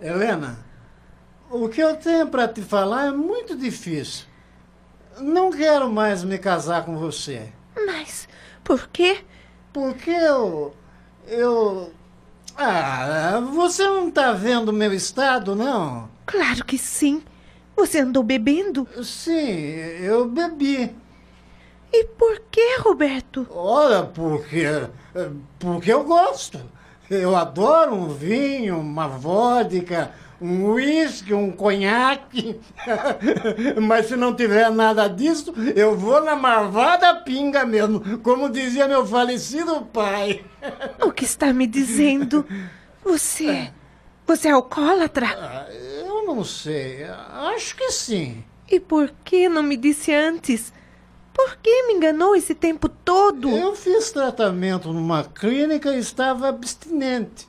Helena, o que eu tenho para te falar é muito difícil. Não quero mais me casar com você. Mas por quê? Porque eu. Eu. Ah, você não tá vendo o meu estado, não? Claro que sim. Você andou bebendo? Sim, eu bebi. E por que, Roberto? Olha, porque. Porque eu gosto. Eu adoro um vinho, uma vodka, um uísque, um conhaque. Mas se não tiver nada disso, eu vou na marvada pinga mesmo, como dizia meu falecido pai. O que está me dizendo? Você. Você é alcoólatra? Ah, eu não sei. Acho que sim. E por que não me disse antes? Por que me enganou esse tempo todo? Eu fiz tratamento numa clínica e estava abstinente.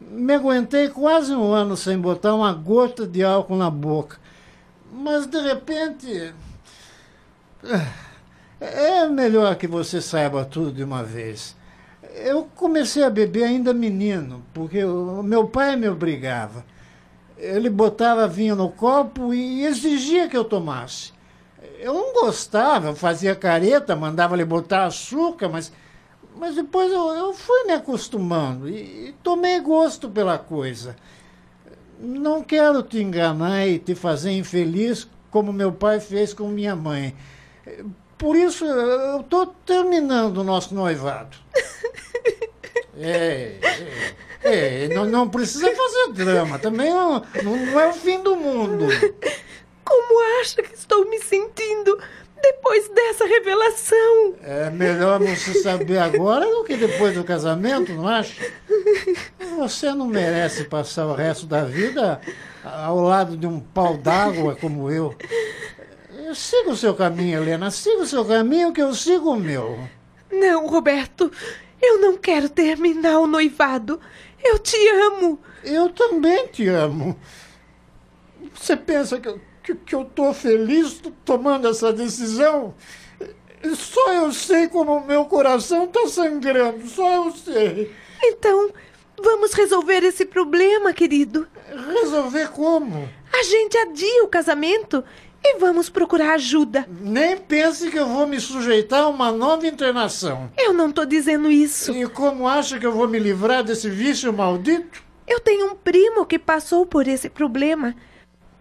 Me aguentei quase um ano sem botar uma gota de álcool na boca. Mas de repente. É melhor que você saiba tudo de uma vez. Eu comecei a beber ainda menino, porque o meu pai me obrigava. Ele botava vinho no copo e exigia que eu tomasse. Eu não gostava, eu fazia careta, mandava ele botar açúcar, mas, mas depois eu, eu fui me acostumando e, e tomei gosto pela coisa. Não quero te enganar e te fazer infeliz como meu pai fez com minha mãe. Por isso, eu estou terminando o nosso noivado. É, é, é não, não, precisa fazer drama. Também não, não é o fim do mundo. Como acha que estou me sentindo depois dessa revelação? É melhor você saber agora do que depois do casamento, não acha? Você não merece passar o resto da vida ao lado de um pau d'água como eu. Siga o seu caminho, Helena. Siga o seu caminho que eu sigo o meu. Não, Roberto. Eu não quero terminar o noivado. Eu te amo. Eu também te amo. Você pensa que, que, que eu estou feliz tomando essa decisão? Só eu sei como o meu coração está sangrando. Só eu sei. Então, vamos resolver esse problema, querido. Resolver como? A gente adia o casamento e vamos procurar ajuda. Nem pense que eu vou me sujeitar a uma nova internação. Eu não estou dizendo isso. E como acha que eu vou me livrar desse vício maldito? Eu tenho um primo que passou por esse problema.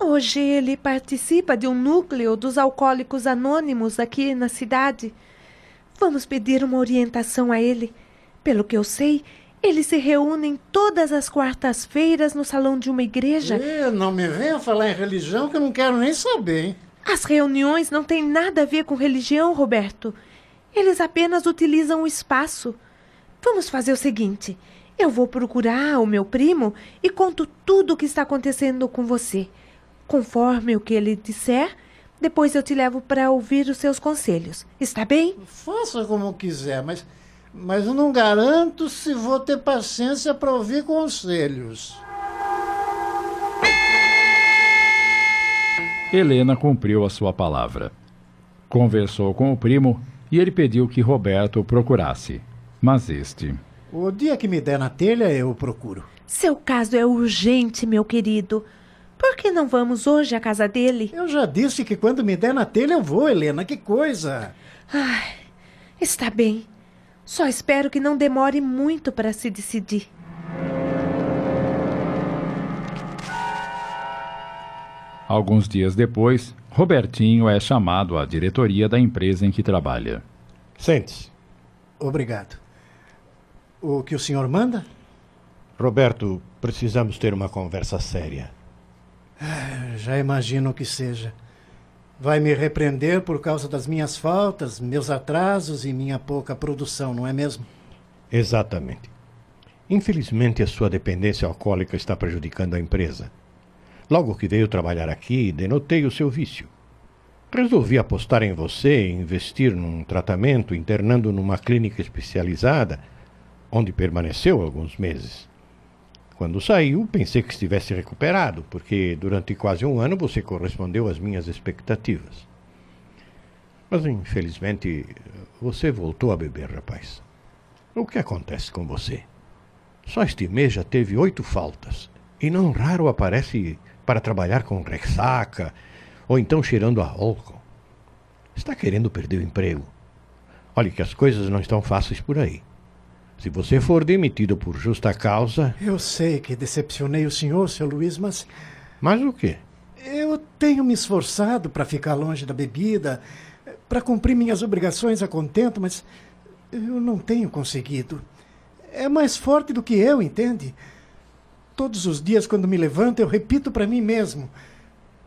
Hoje ele participa de um núcleo dos alcoólicos anônimos aqui na cidade. Vamos pedir uma orientação a ele. Pelo que eu sei, eles se reúnem todas as quartas-feiras no salão de uma igreja. E não me venha falar em religião que eu não quero nem saber, hein? As reuniões não têm nada a ver com religião, Roberto. Eles apenas utilizam o espaço. Vamos fazer o seguinte: eu vou procurar o meu primo e conto tudo o que está acontecendo com você. Conforme o que ele disser, depois eu te levo para ouvir os seus conselhos. Está bem? Faça como quiser, mas mas eu não garanto se vou ter paciência para ouvir conselhos. Helena cumpriu a sua palavra. Conversou com o primo e ele pediu que Roberto o procurasse. Mas este. O dia que me der na telha, eu o procuro. Seu caso é urgente, meu querido. Por que não vamos hoje à casa dele? Eu já disse que quando me der na telha eu vou, Helena. Que coisa! Ai, está bem. Só espero que não demore muito para se decidir. Alguns dias depois, Robertinho é chamado à diretoria da empresa em que trabalha. Sente-se. Obrigado. O que o senhor manda? Roberto, precisamos ter uma conversa séria. Ah, já imagino que seja. Vai me repreender por causa das minhas faltas, meus atrasos e minha pouca produção, não é mesmo? Exatamente. Infelizmente, a sua dependência alcoólica está prejudicando a empresa. Logo que veio trabalhar aqui, denotei o seu vício. Resolvi apostar em você e investir num tratamento internando numa clínica especializada, onde permaneceu alguns meses. Quando saiu, pensei que estivesse recuperado, porque durante quase um ano você correspondeu às minhas expectativas. Mas, infelizmente, você voltou a beber, rapaz. O que acontece com você? Só este mês já teve oito faltas, e não raro aparece para trabalhar com ressaca ou então cheirando a álcool. Está querendo perder o emprego. Olhe que as coisas não estão fáceis por aí. Se você for demitido por justa causa. Eu sei que decepcionei o senhor, seu Luiz, mas. Mas o quê? Eu tenho me esforçado para ficar longe da bebida, para cumprir minhas obrigações a contento, mas eu não tenho conseguido. É mais forte do que eu, entende? Todos os dias, quando me levanto, eu repito para mim mesmo: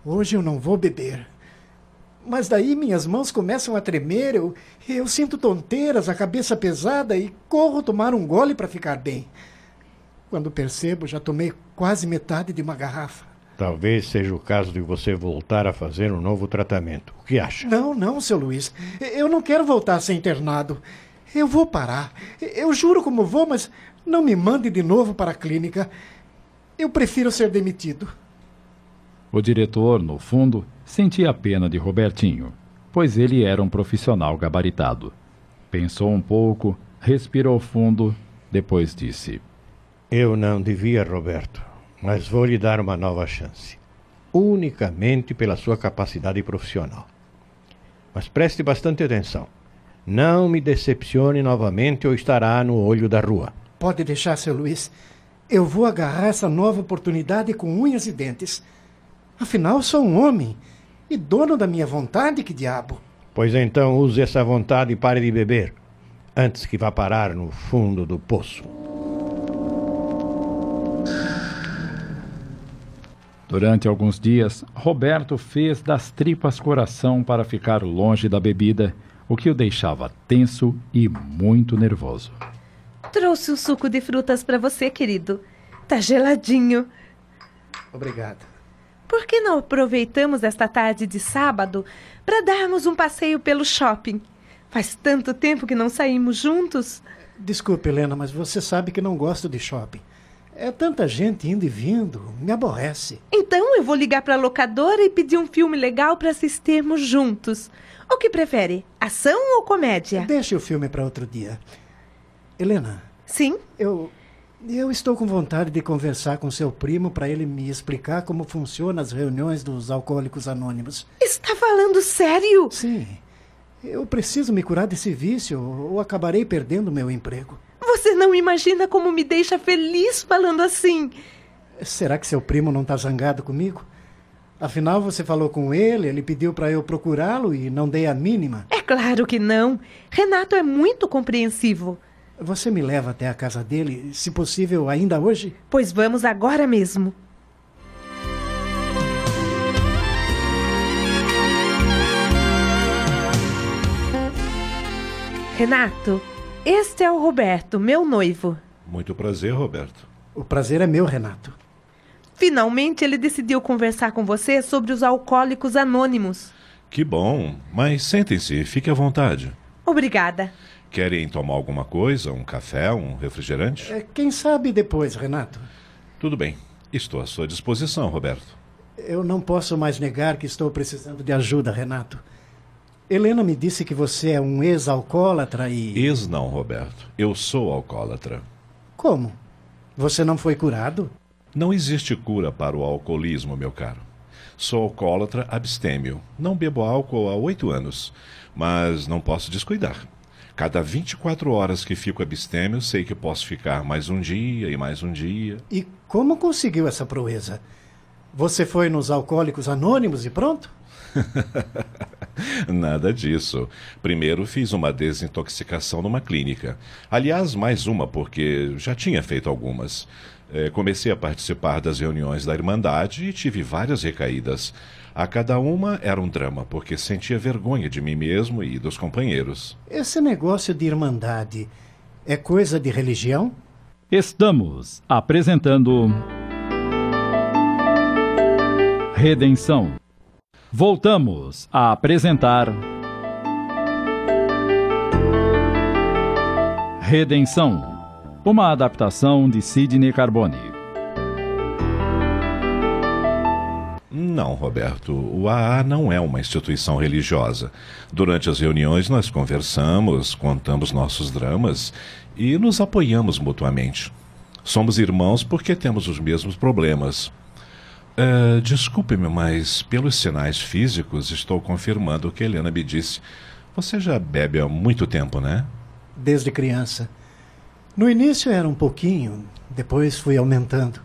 hoje eu não vou beber. Mas daí minhas mãos começam a tremer, eu, eu sinto tonteiras, a cabeça pesada e corro tomar um gole para ficar bem. Quando percebo, já tomei quase metade de uma garrafa. Talvez seja o caso de você voltar a fazer um novo tratamento. O que acha? Não, não, seu Luiz. Eu não quero voltar a ser internado. Eu vou parar. Eu juro como vou, mas não me mande de novo para a clínica. Eu prefiro ser demitido. O diretor, no fundo, sentia pena de Robertinho, pois ele era um profissional gabaritado. Pensou um pouco, respirou fundo, depois disse: Eu não devia, Roberto, mas vou lhe dar uma nova chance. Unicamente pela sua capacidade profissional. Mas preste bastante atenção. Não me decepcione novamente ou estará no olho da rua. Pode deixar, seu Luiz. Eu vou agarrar essa nova oportunidade com unhas e dentes. Afinal, sou um homem e dono da minha vontade, que diabo. Pois então use essa vontade e pare de beber, antes que vá parar no fundo do poço. Durante alguns dias, Roberto fez das tripas coração para ficar longe da bebida, o que o deixava tenso e muito nervoso. Trouxe o suco de frutas para você, querido. Tá geladinho. Obrigado. Por que não aproveitamos esta tarde de sábado para darmos um passeio pelo shopping? Faz tanto tempo que não saímos juntos. Desculpe, Helena, mas você sabe que não gosto de shopping. É tanta gente indo e vindo, me aborrece. Então eu vou ligar para a locadora e pedir um filme legal para assistirmos juntos. O que prefere, ação ou comédia? Deixe o filme para outro dia. Helena. Sim? Eu eu estou com vontade de conversar com seu primo para ele me explicar como funcionam as reuniões dos alcoólicos anônimos. Está falando sério? Sim. Eu preciso me curar desse vício ou acabarei perdendo meu emprego. Você não imagina como me deixa feliz falando assim. Será que seu primo não está zangado comigo? Afinal, você falou com ele, ele pediu para eu procurá-lo e não dei a mínima. É claro que não. Renato é muito compreensivo. Você me leva até a casa dele, se possível, ainda hoje? Pois vamos agora mesmo. Renato, este é o Roberto, meu noivo. Muito prazer, Roberto. O prazer é meu, Renato. Finalmente ele decidiu conversar com você sobre os alcoólicos anônimos. Que bom, mas sentem-se, fique à vontade. Obrigada. Querem tomar alguma coisa? Um café, um refrigerante? É, quem sabe depois, Renato. Tudo bem. Estou à sua disposição, Roberto. Eu não posso mais negar que estou precisando de ajuda, Renato. Helena me disse que você é um ex-alcoólatra e. Ex não, Roberto. Eu sou alcoólatra. Como? Você não foi curado? Não existe cura para o alcoolismo, meu caro. Sou alcoólatra abstêmio. Não bebo álcool há oito anos, mas não posso descuidar. Cada 24 horas que fico abstêmio, sei que posso ficar mais um dia e mais um dia. E como conseguiu essa proeza? Você foi nos Alcoólicos Anônimos e pronto? Nada disso. Primeiro fiz uma desintoxicação numa clínica. Aliás, mais uma, porque já tinha feito algumas. É, comecei a participar das reuniões da Irmandade e tive várias recaídas. A cada uma era um drama, porque sentia vergonha de mim mesmo e dos companheiros. Esse negócio de Irmandade é coisa de religião? Estamos apresentando. Redenção. Voltamos a apresentar. Redenção. Uma adaptação de Sidney Carbone. Não, Roberto, o AA não é uma instituição religiosa. Durante as reuniões nós conversamos, contamos nossos dramas e nos apoiamos mutuamente. Somos irmãos porque temos os mesmos problemas. Uh, Desculpe-me, mas pelos sinais físicos estou confirmando o que Helena me disse. Você já bebe há muito tempo, né? Desde criança. No início era um pouquinho, depois fui aumentando.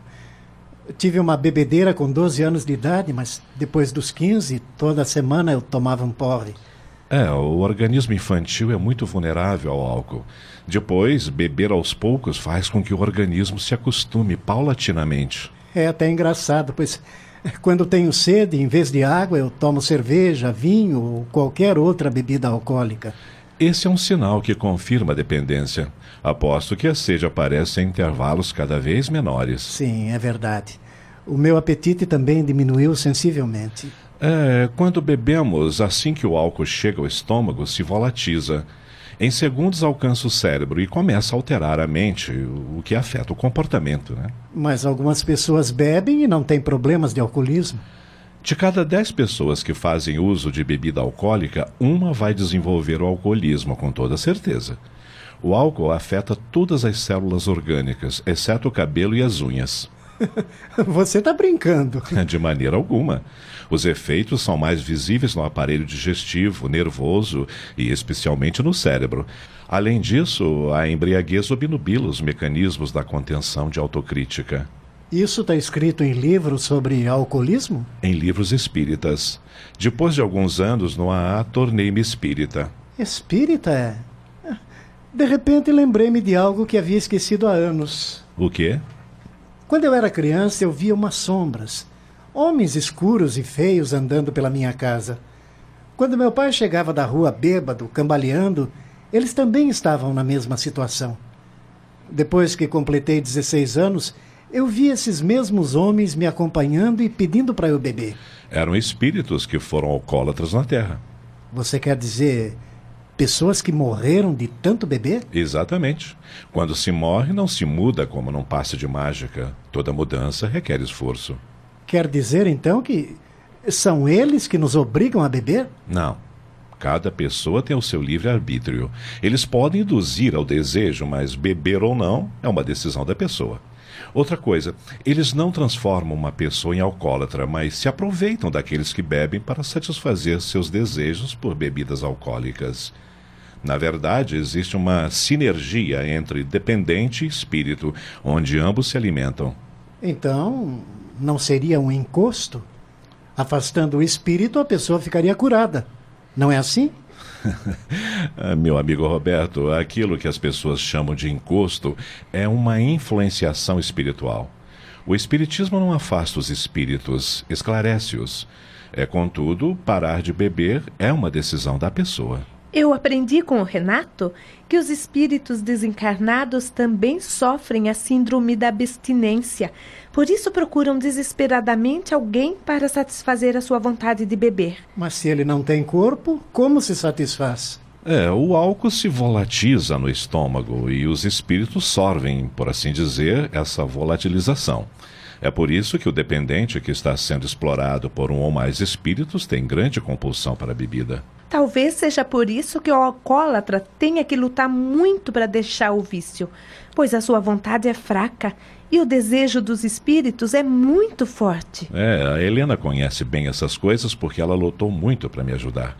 Tive uma bebedeira com 12 anos de idade, mas depois dos 15, toda semana eu tomava um porre. É, o organismo infantil é muito vulnerável ao álcool. Depois, beber aos poucos faz com que o organismo se acostume paulatinamente. É até engraçado, pois quando tenho sede, em vez de água, eu tomo cerveja, vinho ou qualquer outra bebida alcoólica. Esse é um sinal que confirma a dependência. Aposto que a sede aparece em intervalos cada vez menores. Sim, é verdade. O meu apetite também diminuiu sensivelmente. É, quando bebemos, assim que o álcool chega ao estômago, se volatiza. Em segundos alcança o cérebro e começa a alterar a mente, o que afeta o comportamento, né? Mas algumas pessoas bebem e não têm problemas de alcoolismo. De cada 10 pessoas que fazem uso de bebida alcoólica, uma vai desenvolver o alcoolismo, com toda certeza. O álcool afeta todas as células orgânicas, exceto o cabelo e as unhas. Você está brincando. De maneira alguma. Os efeitos são mais visíveis no aparelho digestivo, nervoso e especialmente no cérebro. Além disso, a embriaguez obnubila os mecanismos da contenção de autocrítica. Isso está escrito em livros sobre alcoolismo? Em livros espíritas. Depois de alguns anos no AA, tornei-me espírita. Espírita é? De repente lembrei-me de algo que havia esquecido há anos. O quê? Quando eu era criança, eu via umas sombras. Homens escuros e feios andando pela minha casa. Quando meu pai chegava da rua bêbado, cambaleando, eles também estavam na mesma situação. Depois que completei 16 anos, eu vi esses mesmos homens me acompanhando e pedindo para eu beber. Eram espíritos que foram alcoólatras na Terra. Você quer dizer pessoas que morreram de tanto beber? Exatamente. Quando se morre, não se muda como num passe de mágica. Toda mudança requer esforço. Quer dizer então que são eles que nos obrigam a beber? Não. Cada pessoa tem o seu livre-arbítrio. Eles podem induzir ao desejo, mas beber ou não é uma decisão da pessoa. Outra coisa, eles não transformam uma pessoa em alcoólatra, mas se aproveitam daqueles que bebem para satisfazer seus desejos por bebidas alcoólicas. Na verdade, existe uma sinergia entre dependente e espírito, onde ambos se alimentam. Então, não seria um encosto? Afastando o espírito, a pessoa ficaria curada. Não é assim? Meu amigo Roberto, aquilo que as pessoas chamam de encosto é uma influenciação espiritual. O Espiritismo não afasta os espíritos, esclarece-os. É, contudo, parar de beber é uma decisão da pessoa. Eu aprendi com o Renato que os espíritos desencarnados também sofrem a síndrome da abstinência. Por isso procuram desesperadamente alguém para satisfazer a sua vontade de beber. Mas se ele não tem corpo, como se satisfaz? É, o álcool se volatiza no estômago e os espíritos sorvem, por assim dizer, essa volatilização. É por isso que o dependente que está sendo explorado por um ou mais espíritos tem grande compulsão para a bebida. Talvez seja por isso que o alcoólatra tenha que lutar muito para deixar o vício, pois a sua vontade é fraca e o desejo dos espíritos é muito forte. É, a Helena conhece bem essas coisas porque ela lutou muito para me ajudar.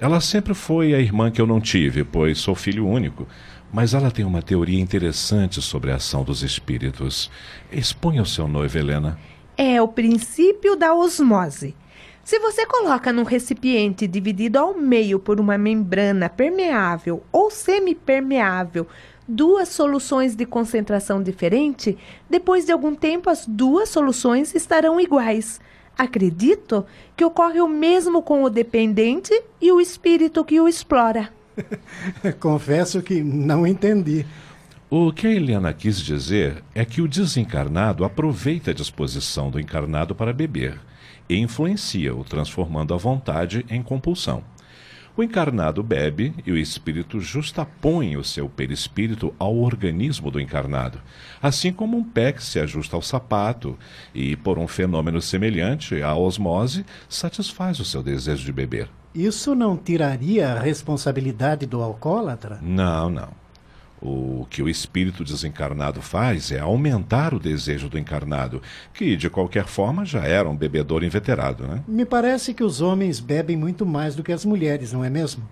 Ela sempre foi a irmã que eu não tive, pois sou filho único. Mas ela tem uma teoria interessante sobre a ação dos espíritos. Exponha o seu noivo, Helena. É o princípio da osmose. Se você coloca num recipiente dividido ao meio por uma membrana permeável ou semipermeável duas soluções de concentração diferente, depois de algum tempo as duas soluções estarão iguais. Acredito que ocorre o mesmo com o dependente e o espírito que o explora. Confesso que não entendi. O que a Helena quis dizer é que o desencarnado aproveita a disposição do encarnado para beber e influencia-o, transformando a vontade em compulsão. O encarnado bebe e o espírito justapõe o seu perispírito ao organismo do encarnado, assim como um pé que se ajusta ao sapato e, por um fenômeno semelhante à osmose, satisfaz o seu desejo de beber. Isso não tiraria a responsabilidade do alcoólatra? Não, não. O que o espírito desencarnado faz é aumentar o desejo do encarnado, que de qualquer forma já era um bebedor inveterado, né? Me parece que os homens bebem muito mais do que as mulheres, não é mesmo?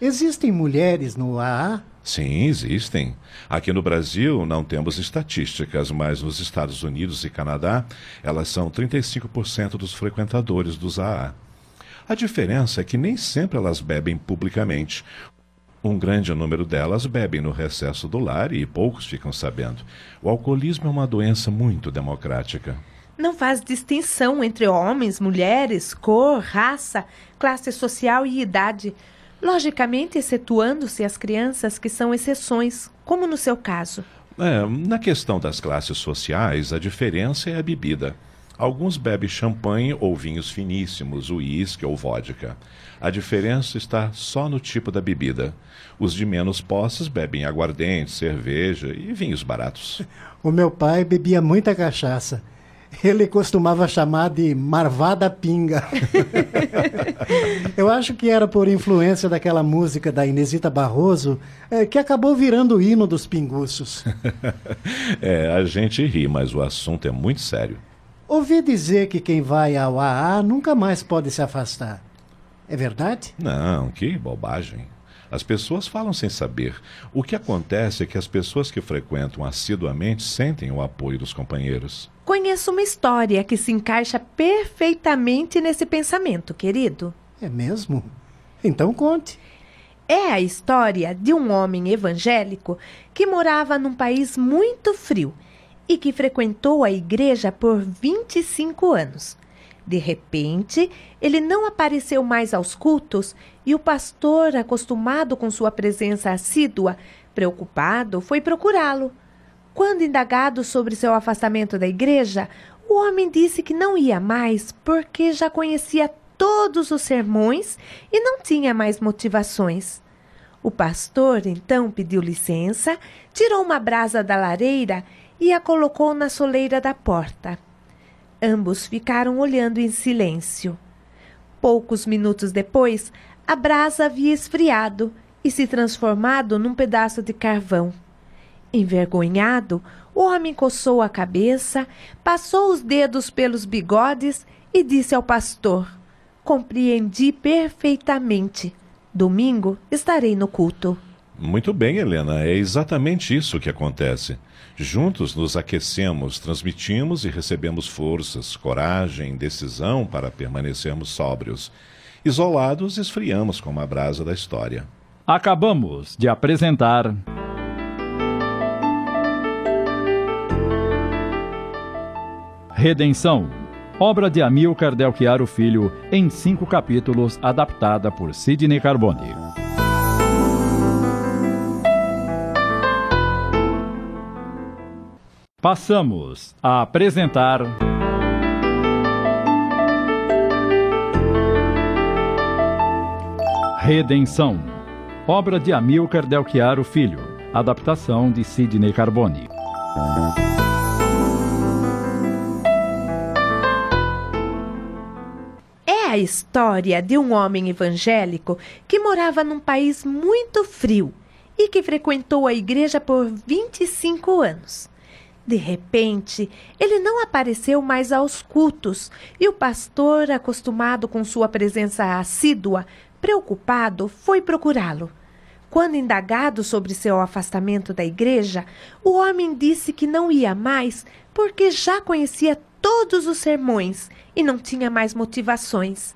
Existem mulheres no AA? Sim, existem. Aqui no Brasil não temos estatísticas, mas nos Estados Unidos e Canadá elas são 35% dos frequentadores dos AA. A diferença é que nem sempre elas bebem publicamente. Um grande número delas bebem no recesso do lar e poucos ficam sabendo. O alcoolismo é uma doença muito democrática. Não faz distinção entre homens, mulheres, cor, raça, classe social e idade. Logicamente, excetuando-se as crianças que são exceções, como no seu caso. É, na questão das classes sociais, a diferença é a bebida. Alguns bebem champanhe ou vinhos finíssimos, uísque ou vodka. A diferença está só no tipo da bebida. Os de menos posses bebem aguardente, cerveja e vinhos baratos. O meu pai bebia muita cachaça. Ele costumava chamar de marvada pinga. Eu acho que era por influência daquela música da Inesita Barroso é, que acabou virando o hino dos pinguços. é, a gente ri, mas o assunto é muito sério. Ouvi dizer que quem vai ao AA nunca mais pode se afastar. É verdade? Não, que bobagem. As pessoas falam sem saber. O que acontece é que as pessoas que frequentam assiduamente sentem o apoio dos companheiros. Conheço uma história que se encaixa perfeitamente nesse pensamento, querido. É mesmo? Então conte. É a história de um homem evangélico que morava num país muito frio e que frequentou a igreja por 25 anos. De repente, ele não apareceu mais aos cultos e o pastor, acostumado com sua presença assídua, preocupado, foi procurá-lo. Quando indagado sobre seu afastamento da igreja, o homem disse que não ia mais porque já conhecia todos os sermões e não tinha mais motivações. O pastor então pediu licença, tirou uma brasa da lareira e a colocou na soleira da porta. Ambos ficaram olhando em silêncio. Poucos minutos depois, a brasa havia esfriado e se transformado num pedaço de carvão. Envergonhado, o homem coçou a cabeça, passou os dedos pelos bigodes e disse ao pastor: Compreendi perfeitamente. Domingo estarei no culto. Muito bem, Helena, é exatamente isso que acontece. Juntos nos aquecemos, transmitimos e recebemos forças, coragem, decisão para permanecermos sóbrios. Isolados, esfriamos como a brasa da história. Acabamos de apresentar. Redenção, obra de Amilcar Delchiaro Filho, em cinco capítulos, adaptada por Sidney Carbone. Passamos a apresentar. Redenção, obra de Amilcar Delchiaro Filho, adaptação de Sidney Carbone. É a história de um homem evangélico que morava num país muito frio e que frequentou a igreja por 25 anos. De repente, ele não apareceu mais aos cultos e o pastor, acostumado com sua presença assídua, preocupado, foi procurá-lo. Quando indagado sobre seu afastamento da igreja, o homem disse que não ia mais porque já conhecia todos os sermões e não tinha mais motivações.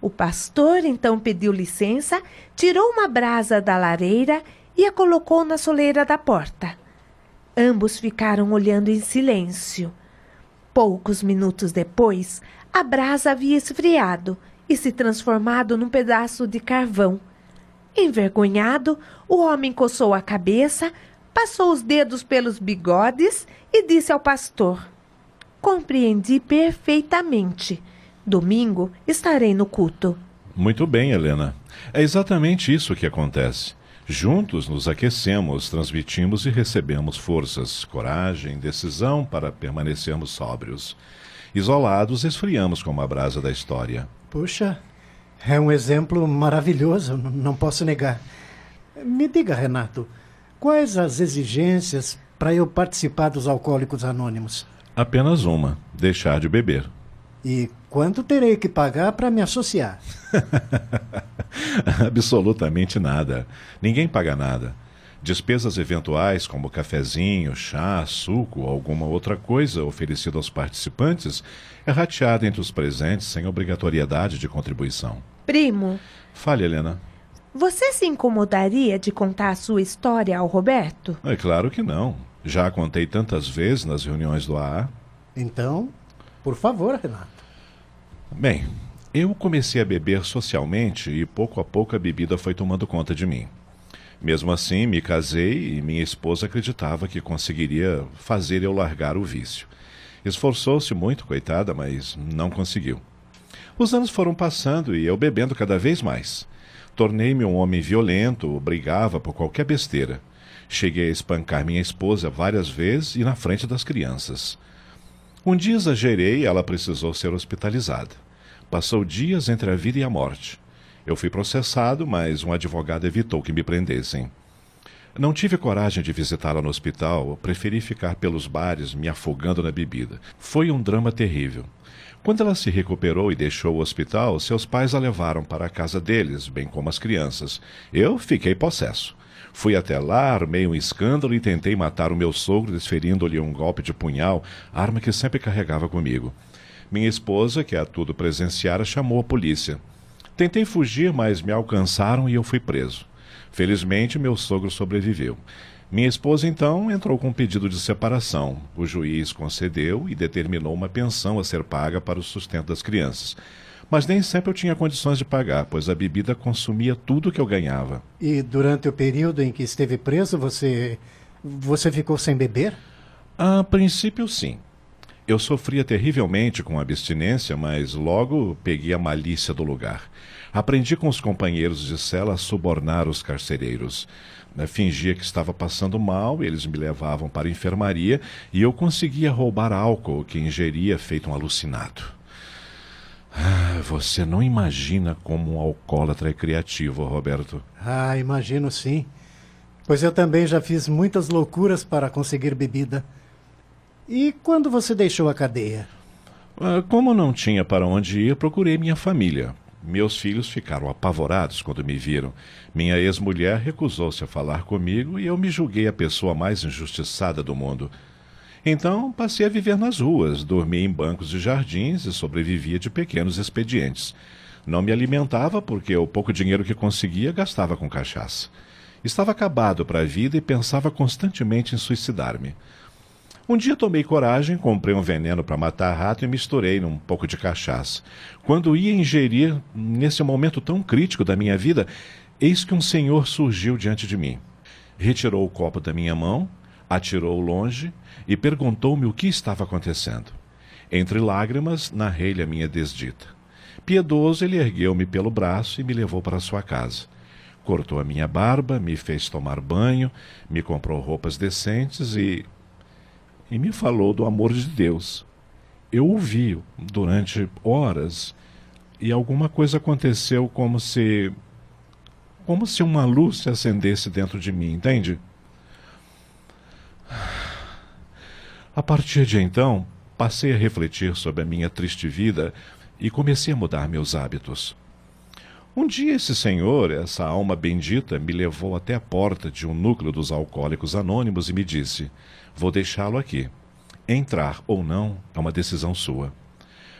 O pastor então pediu licença, tirou uma brasa da lareira e a colocou na soleira da porta. Ambos ficaram olhando em silêncio. Poucos minutos depois, a brasa havia esfriado e se transformado num pedaço de carvão. Envergonhado, o homem coçou a cabeça, passou os dedos pelos bigodes e disse ao pastor: Compreendi perfeitamente. Domingo estarei no culto. Muito bem, Helena. É exatamente isso que acontece. Juntos nos aquecemos, transmitimos e recebemos forças, coragem, decisão para permanecermos sóbrios. Isolados, esfriamos como a brasa da história. Puxa, é um exemplo maravilhoso, não posso negar. Me diga, Renato, quais as exigências para eu participar dos Alcoólicos Anônimos? Apenas uma: deixar de beber. E quanto terei que pagar para me associar? Absolutamente nada. Ninguém paga nada. Despesas eventuais, como cafezinho, chá, suco ou alguma outra coisa oferecida aos participantes, é rateada entre os presentes sem obrigatoriedade de contribuição. Primo. Fale, Helena. Você se incomodaria de contar a sua história ao Roberto? É claro que não. Já contei tantas vezes nas reuniões do AA. Então, por favor, Renato. Bem, eu comecei a beber socialmente e pouco a pouco a bebida foi tomando conta de mim. Mesmo assim, me casei e minha esposa acreditava que conseguiria fazer eu largar o vício. Esforçou-se muito, coitada, mas não conseguiu. Os anos foram passando e eu bebendo cada vez mais. Tornei-me um homem violento, brigava por qualquer besteira. Cheguei a espancar minha esposa várias vezes e na frente das crianças. Um dia exagerei e ela precisou ser hospitalizada. Passou dias entre a vida e a morte. Eu fui processado, mas um advogado evitou que me prendessem. Não tive coragem de visitá-la no hospital, preferi ficar pelos bares, me afogando na bebida. Foi um drama terrível. Quando ela se recuperou e deixou o hospital, seus pais a levaram para a casa deles, bem como as crianças. Eu fiquei possesso. Fui até lá, armei um escândalo e tentei matar o meu sogro, desferindo-lhe um golpe de punhal, arma que sempre carregava comigo. Minha esposa, que a tudo presenciara, chamou a polícia. Tentei fugir, mas me alcançaram e eu fui preso. Felizmente, meu sogro sobreviveu. Minha esposa, então, entrou com um pedido de separação. O juiz concedeu e determinou uma pensão a ser paga para o sustento das crianças. Mas nem sempre eu tinha condições de pagar, pois a bebida consumia tudo que eu ganhava. E durante o período em que esteve preso, você. Você ficou sem beber? A princípio, sim. Eu sofria terrivelmente com a abstinência, mas logo peguei a malícia do lugar. Aprendi com os companheiros de cela a subornar os carcereiros. Fingia que estava passando mal, eles me levavam para a enfermaria e eu conseguia roubar álcool que ingeria feito um alucinado. Ah, você não imagina como um alcoólatra é criativo, Roberto. Ah, imagino sim. Pois eu também já fiz muitas loucuras para conseguir bebida. E quando você deixou a cadeia? Ah, como não tinha para onde ir, procurei minha família. Meus filhos ficaram apavorados quando me viram. Minha ex-mulher recusou-se a falar comigo e eu me julguei a pessoa mais injustiçada do mundo. Então passei a viver nas ruas, dormia em bancos de jardins e sobrevivia de pequenos expedientes. Não me alimentava porque o pouco dinheiro que conseguia gastava com cachaça. Estava acabado para a vida e pensava constantemente em suicidar-me. Um dia tomei coragem, comprei um veneno para matar rato e misturei num pouco de cachaça. Quando ia ingerir, nesse momento tão crítico da minha vida, eis que um senhor surgiu diante de mim. Retirou o copo da minha mão, atirou longe e perguntou-me o que estava acontecendo. Entre lágrimas, narrei-lhe a minha desdita. Piedoso, ele ergueu-me pelo braço e me levou para sua casa. Cortou a minha barba, me fez tomar banho, me comprou roupas decentes e e me falou do amor de Deus. Eu ouvi durante horas e alguma coisa aconteceu como se como se uma luz se acendesse dentro de mim, entende? A partir de então, passei a refletir sobre a minha triste vida e comecei a mudar meus hábitos. Um dia esse senhor, essa alma bendita, me levou até a porta de um núcleo dos alcoólicos anônimos e me disse: Vou deixá-lo aqui. Entrar ou não é uma decisão sua.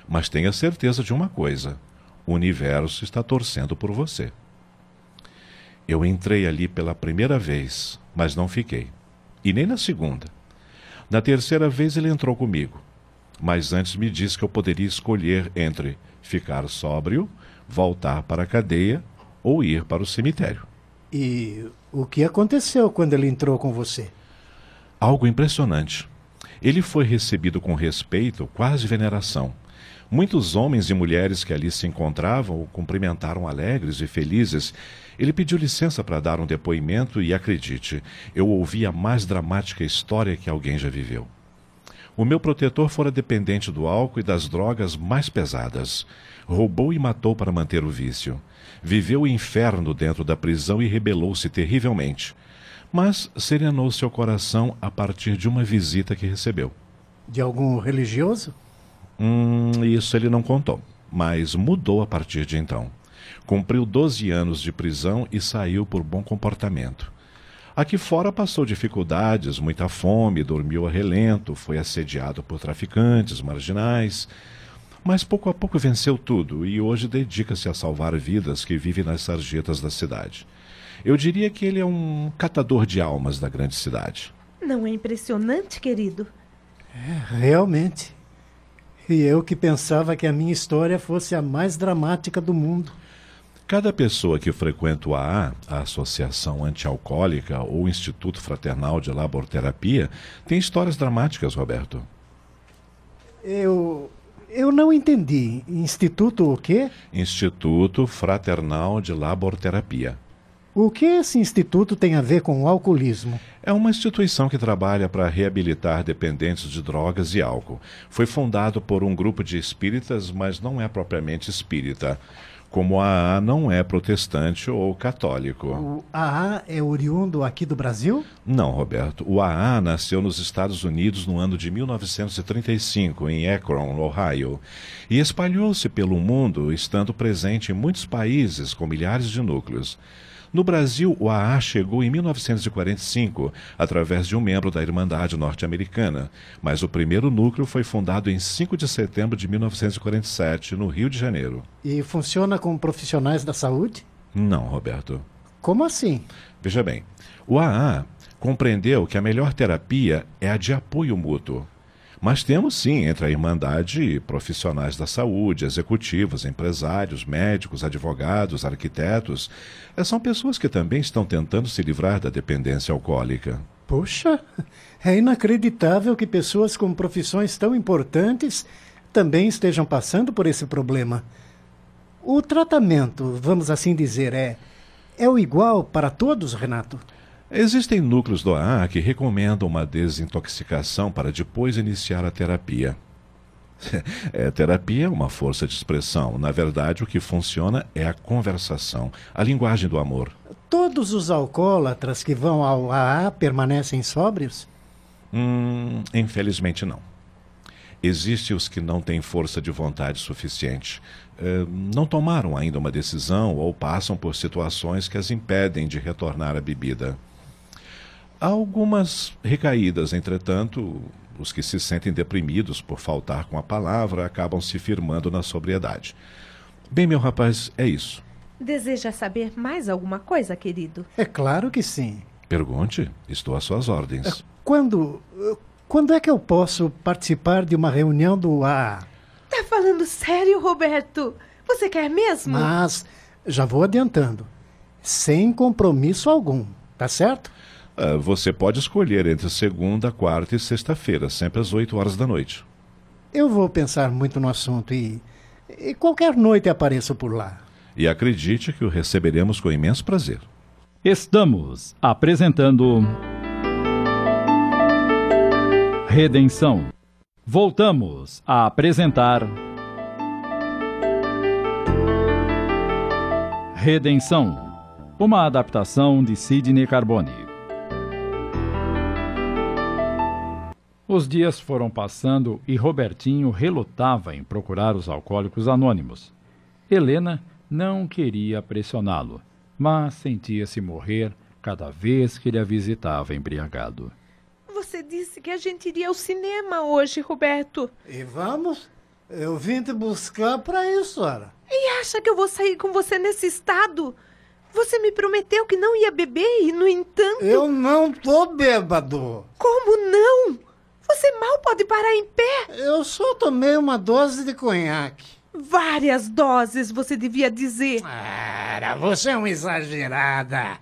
Mas tenha certeza de uma coisa: o universo está torcendo por você. Eu entrei ali pela primeira vez, mas não fiquei. E nem na segunda. Na terceira vez ele entrou comigo. Mas antes me disse que eu poderia escolher entre ficar sóbrio voltar para a cadeia ou ir para o cemitério. E o que aconteceu quando ele entrou com você? Algo impressionante. Ele foi recebido com respeito, quase veneração. Muitos homens e mulheres que ali se encontravam o cumprimentaram alegres e felizes. Ele pediu licença para dar um depoimento e, acredite, eu ouvi a mais dramática história que alguém já viveu. O meu protetor fora dependente do álcool e das drogas mais pesadas. Roubou e matou para manter o vício. Viveu o inferno dentro da prisão e rebelou-se terrivelmente. Mas serenou seu coração a partir de uma visita que recebeu. De algum religioso? Hum, isso ele não contou, mas mudou a partir de então. Cumpriu 12 anos de prisão e saiu por bom comportamento. Aqui fora passou dificuldades, muita fome, dormiu a relento, foi assediado por traficantes, marginais. Mas pouco a pouco venceu tudo e hoje dedica-se a salvar vidas que vivem nas sarjetas da cidade. Eu diria que ele é um catador de almas da grande cidade. Não é impressionante, querido? É, realmente. E eu que pensava que a minha história fosse a mais dramática do mundo. Cada pessoa que frequenta o AA, a Associação Antialcoólica ou o Instituto Fraternal de Laborterapia, tem histórias dramáticas, Roberto. Eu. Eu não entendi. Instituto o quê? Instituto Fraternal de Laborterapia. O que esse instituto tem a ver com o alcoolismo? É uma instituição que trabalha para reabilitar dependentes de drogas e álcool. Foi fundado por um grupo de espíritas, mas não é propriamente espírita. Como a AA não é protestante ou católico. O AA é oriundo aqui do Brasil? Não, Roberto. O AA nasceu nos Estados Unidos no ano de 1935, em Akron, Ohio, e espalhou-se pelo mundo, estando presente em muitos países com milhares de núcleos. No Brasil, o AA chegou em 1945, através de um membro da Irmandade Norte-Americana, mas o primeiro núcleo foi fundado em 5 de setembro de 1947, no Rio de Janeiro. E funciona com profissionais da saúde? Não, Roberto. Como assim? Veja bem, o AA compreendeu que a melhor terapia é a de apoio mútuo. Mas temos sim entre a Irmandade profissionais da saúde, executivos, empresários, médicos, advogados, arquitetos. Eh, São pessoas que também estão tentando se livrar da dependência alcoólica. Poxa, é inacreditável que pessoas com profissões tão importantes também estejam passando por esse problema. O tratamento, vamos assim dizer, é, é o igual para todos, Renato? Existem núcleos do AA que recomendam uma desintoxicação para depois iniciar a terapia. É, terapia é uma força de expressão. Na verdade, o que funciona é a conversação, a linguagem do amor. Todos os alcoólatras que vão ao AA permanecem sóbrios? Hum, infelizmente não. Existem os que não têm força de vontade suficiente, eh, não tomaram ainda uma decisão ou passam por situações que as impedem de retornar à bebida. Há algumas recaídas, entretanto, os que se sentem deprimidos por faltar com a palavra acabam se firmando na sobriedade. Bem, meu rapaz, é isso. Deseja saber mais alguma coisa, querido? É claro que sim. Pergunte, estou às suas ordens. Quando. Quando é que eu posso participar de uma reunião do AA? Tá falando sério, Roberto? Você quer mesmo? Mas já vou adiantando. Sem compromisso algum, tá certo? Ah, você pode escolher entre segunda, quarta e sexta-feira, sempre às 8 horas da noite. Eu vou pensar muito no assunto e, e qualquer noite apareço por lá. E acredite que o receberemos com imenso prazer. Estamos apresentando. Redenção. Voltamos a apresentar. Redenção. Uma adaptação de Sidney Carbone. Os dias foram passando e Robertinho relutava em procurar os alcoólicos anônimos. Helena não queria pressioná-lo, mas sentia-se morrer cada vez que ele a visitava embriagado. Você disse que a gente iria ao cinema hoje, Roberto. E vamos? Eu vim te buscar para isso, ora. E acha que eu vou sair com você nesse estado? Você me prometeu que não ia beber e, no entanto. Eu não tô bêbado. Como não? Você mal pode parar em pé. Eu só tomei uma dose de conhaque. Várias doses, você devia dizer. Cara, você é uma exagerada.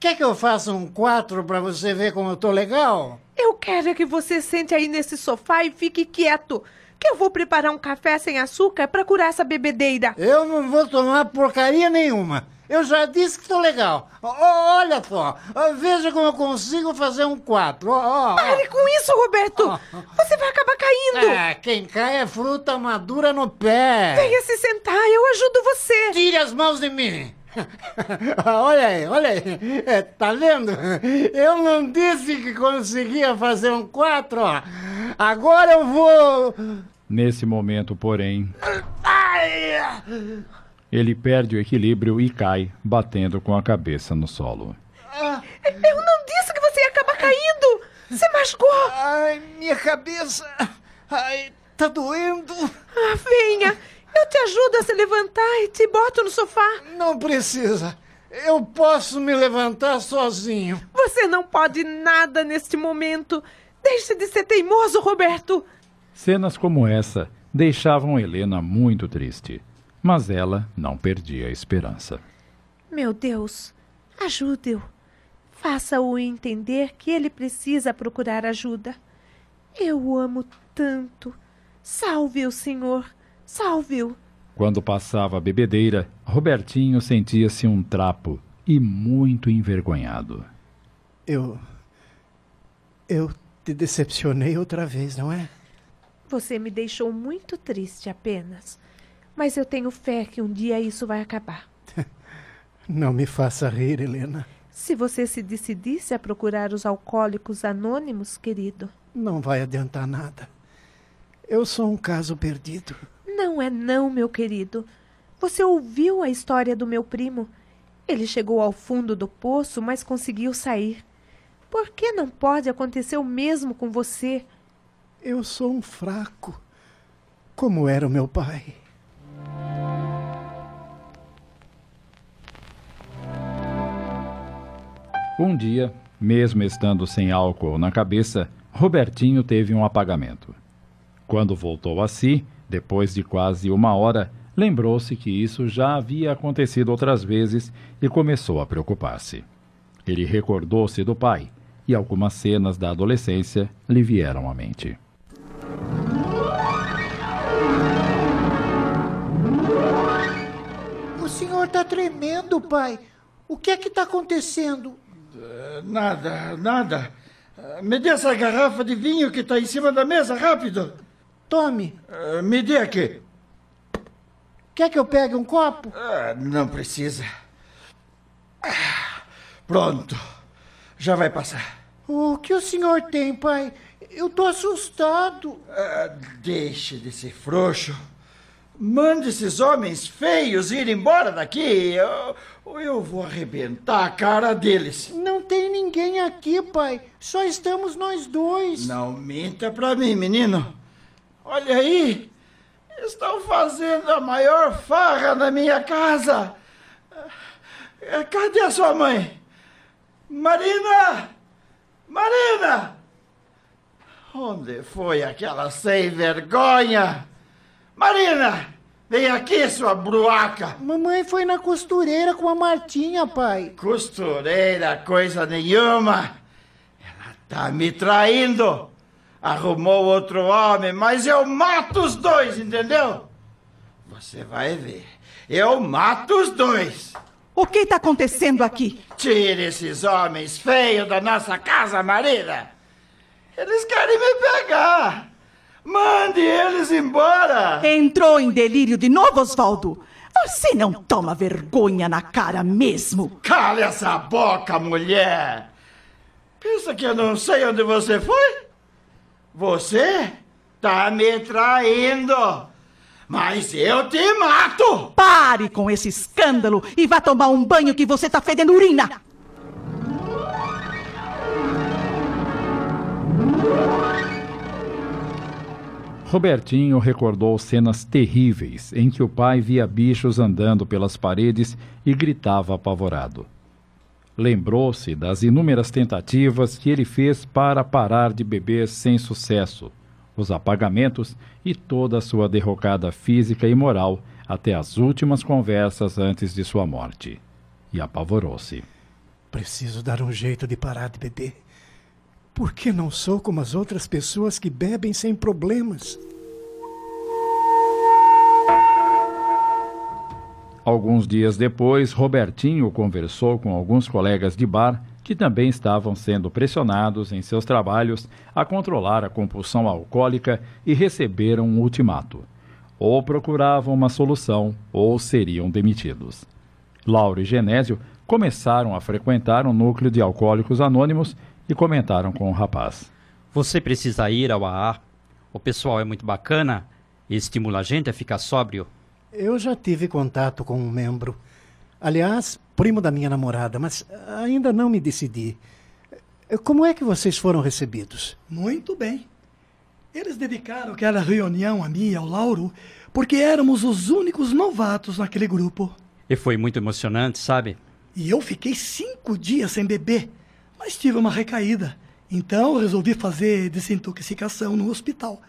Quer que eu faça um quatro para você ver como eu tô legal? Eu quero é que você sente aí nesse sofá e fique quieto. Que eu vou preparar um café sem açúcar para curar essa bebedeira. Eu não vou tomar porcaria nenhuma. Eu já disse que tô legal. Olha só, veja como eu consigo fazer um quatro. Ó, ó, ó. Pare com isso, Roberto! Você vai acabar caindo! É, quem cai é fruta madura no pé. Venha se sentar, eu ajudo você! Tire as mãos de mim. olha aí, olha aí. É, tá vendo? Eu não disse que conseguia fazer um quatro, ó. Agora eu vou. Nesse momento, porém, Ai! Ele perde o equilíbrio e cai, batendo com a cabeça no solo. Eu não disse que você ia acabar caindo! Você machucou! Ai, minha cabeça. Ai, tá doendo. Ah, venha! Eu te ajudo a se levantar e te boto no sofá. Não precisa. Eu posso me levantar sozinho. Você não pode nada neste momento. Deixe de ser teimoso, Roberto. Cenas como essa deixavam Helena muito triste, mas ela não perdia a esperança. Meu Deus, ajude-o. Faça-o entender que ele precisa procurar ajuda. Eu o amo tanto. Salve-o, Senhor. Salve-o. Quando passava a bebedeira, Robertinho sentia-se um trapo, e muito envergonhado. Eu. Eu te decepcionei outra vez, não é? Você me deixou muito triste apenas. Mas eu tenho fé que um dia isso vai acabar. Não me faça rir, Helena. Se você se decidisse a procurar os alcoólicos anônimos, querido. Não vai adiantar nada. Eu sou um caso perdido. Não é não, meu querido. Você ouviu a história do meu primo? Ele chegou ao fundo do poço, mas conseguiu sair. Por que não pode acontecer o mesmo com você? Eu sou um fraco, como era o meu pai. Um dia, mesmo estando sem álcool na cabeça, Robertinho teve um apagamento. Quando voltou a si, depois de quase uma hora, lembrou-se que isso já havia acontecido outras vezes e começou a preocupar-se. Ele recordou-se do pai e algumas cenas da adolescência lhe vieram à mente. Está tremendo, pai. O que é que está acontecendo? Uh, nada, nada. Uh, me dê essa garrafa de vinho que está em cima da mesa, rápido. Tome. Uh, me dê aqui. Quer que eu pegue um copo? não precisa. Pronto. Já vai passar. O que o senhor tem, pai? Eu tô assustado. deixe de ser frouxo. Mande esses homens feios ir embora daqui. Ou eu, eu vou arrebentar a cara deles. Não tem ninguém aqui, pai. Só estamos nós dois. Não minta pra mim, menino. Olha aí. Estão fazendo a maior farra na minha casa. Cadê a sua mãe? Marina! Marina! Onde foi aquela sem vergonha? Marina! Vem aqui, sua bruaca! Mamãe foi na costureira com a Martinha, pai. Costureira, coisa nenhuma! Ela tá me traindo! Arrumou outro homem, mas eu mato os dois, entendeu? Você vai ver. Eu mato os dois! O que está acontecendo aqui? Tire esses homens feios da nossa casa, Marina! Eles querem me pegar! Mande eles embora! Entrou em delírio de novo, Osvaldo? Você não toma vergonha na cara mesmo? Cale essa boca, mulher! Pensa que eu não sei onde você foi? Você tá me traindo! Mas eu te mato! Pare com esse escândalo e vá tomar um banho que você tá fedendo urina! Robertinho recordou cenas terríveis em que o pai via bichos andando pelas paredes e gritava apavorado. Lembrou-se das inúmeras tentativas que ele fez para parar de beber sem sucesso, os apagamentos e toda a sua derrocada física e moral até as últimas conversas antes de sua morte. E apavorou-se. Preciso dar um jeito de parar de beber. Por que não sou como as outras pessoas que bebem sem problemas? Alguns dias depois, Robertinho conversou com alguns colegas de bar que também estavam sendo pressionados em seus trabalhos a controlar a compulsão alcoólica e receberam um ultimato. Ou procuravam uma solução ou seriam demitidos. Lauro e Genésio começaram a frequentar um núcleo de alcoólicos anônimos e comentaram com o rapaz. Você precisa ir ao AA. O pessoal é muito bacana e estimula a gente a ficar sóbrio. Eu já tive contato com um membro. Aliás, primo da minha namorada, mas ainda não me decidi. Como é que vocês foram recebidos? Muito bem. Eles dedicaram aquela reunião a mim e ao Lauro porque éramos os únicos novatos naquele grupo. E foi muito emocionante, sabe? E eu fiquei cinco dias sem beber mas tive uma recaída. Então resolvi fazer desintoxicação no hospital.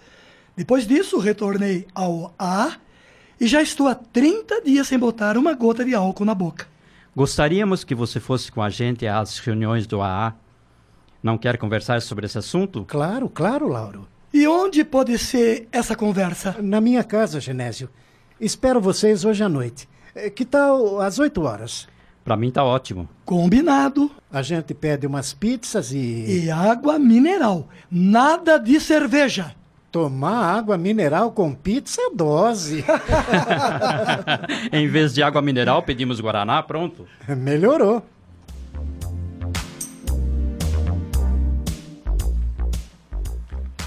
Depois disso, retornei ao A e já estou há 30 dias sem botar uma gota de álcool na boca. Gostaríamos que você fosse com a gente às reuniões do AA. Não quer conversar sobre esse assunto? Claro, claro, Lauro. E onde pode ser essa conversa? Na minha casa, Genésio. Espero vocês hoje à noite. Que tal às 8 horas? Pra mim tá ótimo. Combinado. A gente pede umas pizzas e. E água mineral. Nada de cerveja. Tomar água mineral com pizza é dose. em vez de água mineral, pedimos Guaraná, pronto. Melhorou.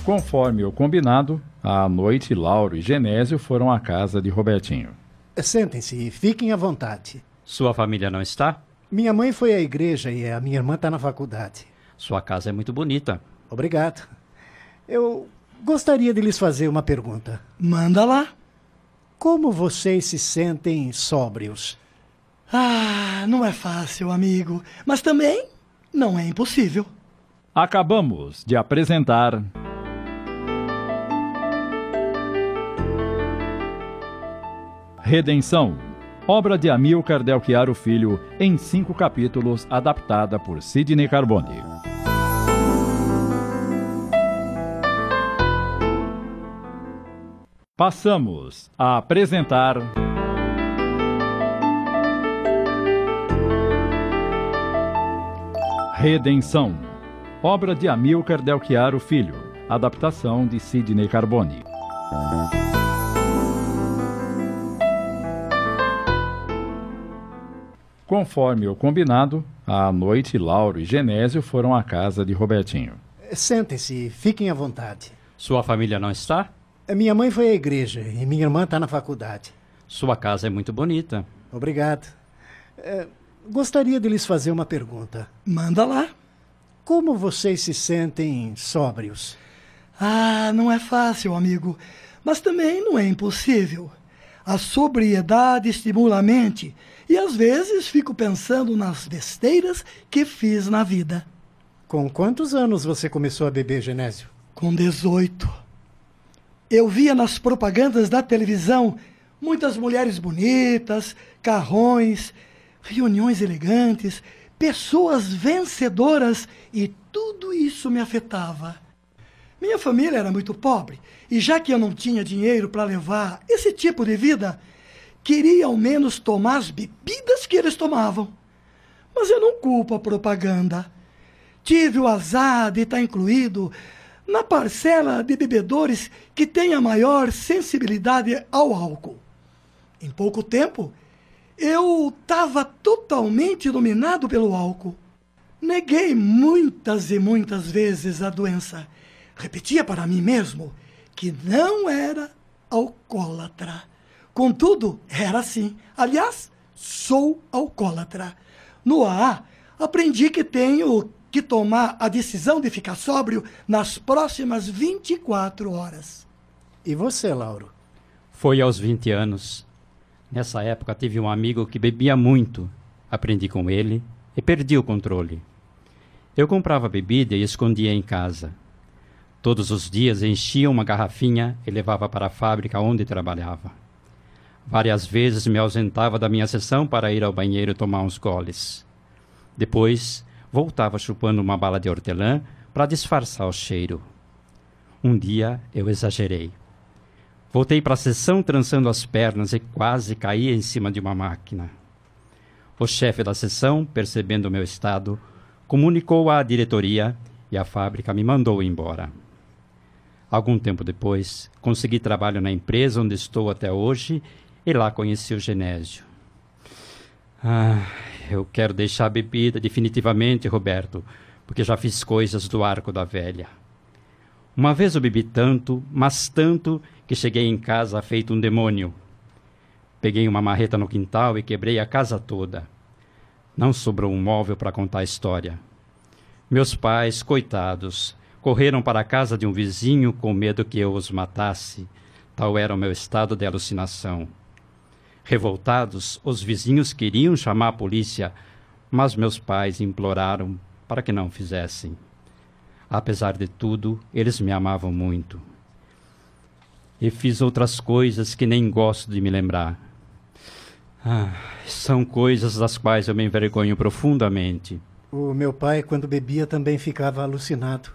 Conforme o combinado, à noite Lauro e Genésio foram à casa de Robertinho. Sentem-se e fiquem à vontade. Sua família não está? Minha mãe foi à igreja e a minha irmã está na faculdade. Sua casa é muito bonita. Obrigado. Eu gostaria de lhes fazer uma pergunta. Manda lá. Como vocês se sentem sóbrios? Ah, não é fácil, amigo. Mas também não é impossível. Acabamos de apresentar. Redenção, obra de Amilcar Del Chiaro Filho, em cinco capítulos, adaptada por Sidney Carbone. Passamos a apresentar. Redenção, obra de Amilcar Del Chiaro Filho, adaptação de Sidney Carbone. Conforme o combinado, à noite Lauro e Genésio foram à casa de Robertinho. Sentem-se e fiquem à vontade. Sua família não está? Minha mãe foi à igreja e minha irmã está na faculdade. Sua casa é muito bonita. Obrigado. É, gostaria de lhes fazer uma pergunta. Manda lá. Como vocês se sentem sóbrios? Ah, não é fácil, amigo. Mas também não é impossível. A sobriedade estimula a mente e às vezes fico pensando nas besteiras que fiz na vida. Com quantos anos você começou a beber, Genésio? Com 18. Eu via nas propagandas da televisão muitas mulheres bonitas, carrões, reuniões elegantes, pessoas vencedoras e tudo isso me afetava. Minha família era muito pobre e, já que eu não tinha dinheiro para levar esse tipo de vida, queria ao menos tomar as bebidas que eles tomavam. Mas eu não culpo a propaganda. Tive o azar de estar incluído na parcela de bebedores que tem a maior sensibilidade ao álcool. Em pouco tempo, eu estava totalmente dominado pelo álcool. Neguei muitas e muitas vezes a doença. Repetia para mim mesmo que não era alcoólatra. Contudo, era assim. Aliás, sou alcoólatra. No AA, aprendi que tenho que tomar a decisão de ficar sóbrio nas próximas 24 horas. E você, Lauro? Foi aos 20 anos. Nessa época tive um amigo que bebia muito. Aprendi com ele e perdi o controle. Eu comprava bebida e escondia em casa. Todos os dias enchia uma garrafinha e levava para a fábrica onde trabalhava. Várias vezes me ausentava da minha sessão para ir ao banheiro tomar uns goles. Depois, voltava chupando uma bala de hortelã para disfarçar o cheiro. Um dia eu exagerei. Voltei para a sessão trançando as pernas e quase caí em cima de uma máquina. O chefe da sessão, percebendo o meu estado, comunicou à diretoria e a fábrica me mandou embora. Algum tempo depois, consegui trabalho na empresa onde estou até hoje e lá conheci o Genésio. Ah, eu quero deixar a bebida definitivamente, Roberto, porque já fiz coisas do arco da velha. Uma vez eu bebi tanto, mas tanto, que cheguei em casa feito um demônio. Peguei uma marreta no quintal e quebrei a casa toda. Não sobrou um móvel para contar a história. Meus pais, coitados, correram para a casa de um vizinho com medo que eu os matasse. Tal era o meu estado de alucinação. Revoltados, os vizinhos queriam chamar a polícia, mas meus pais imploraram para que não fizessem. Apesar de tudo, eles me amavam muito. E fiz outras coisas que nem gosto de me lembrar. Ah, são coisas das quais eu me envergonho profundamente. O meu pai, quando bebia, também ficava alucinado.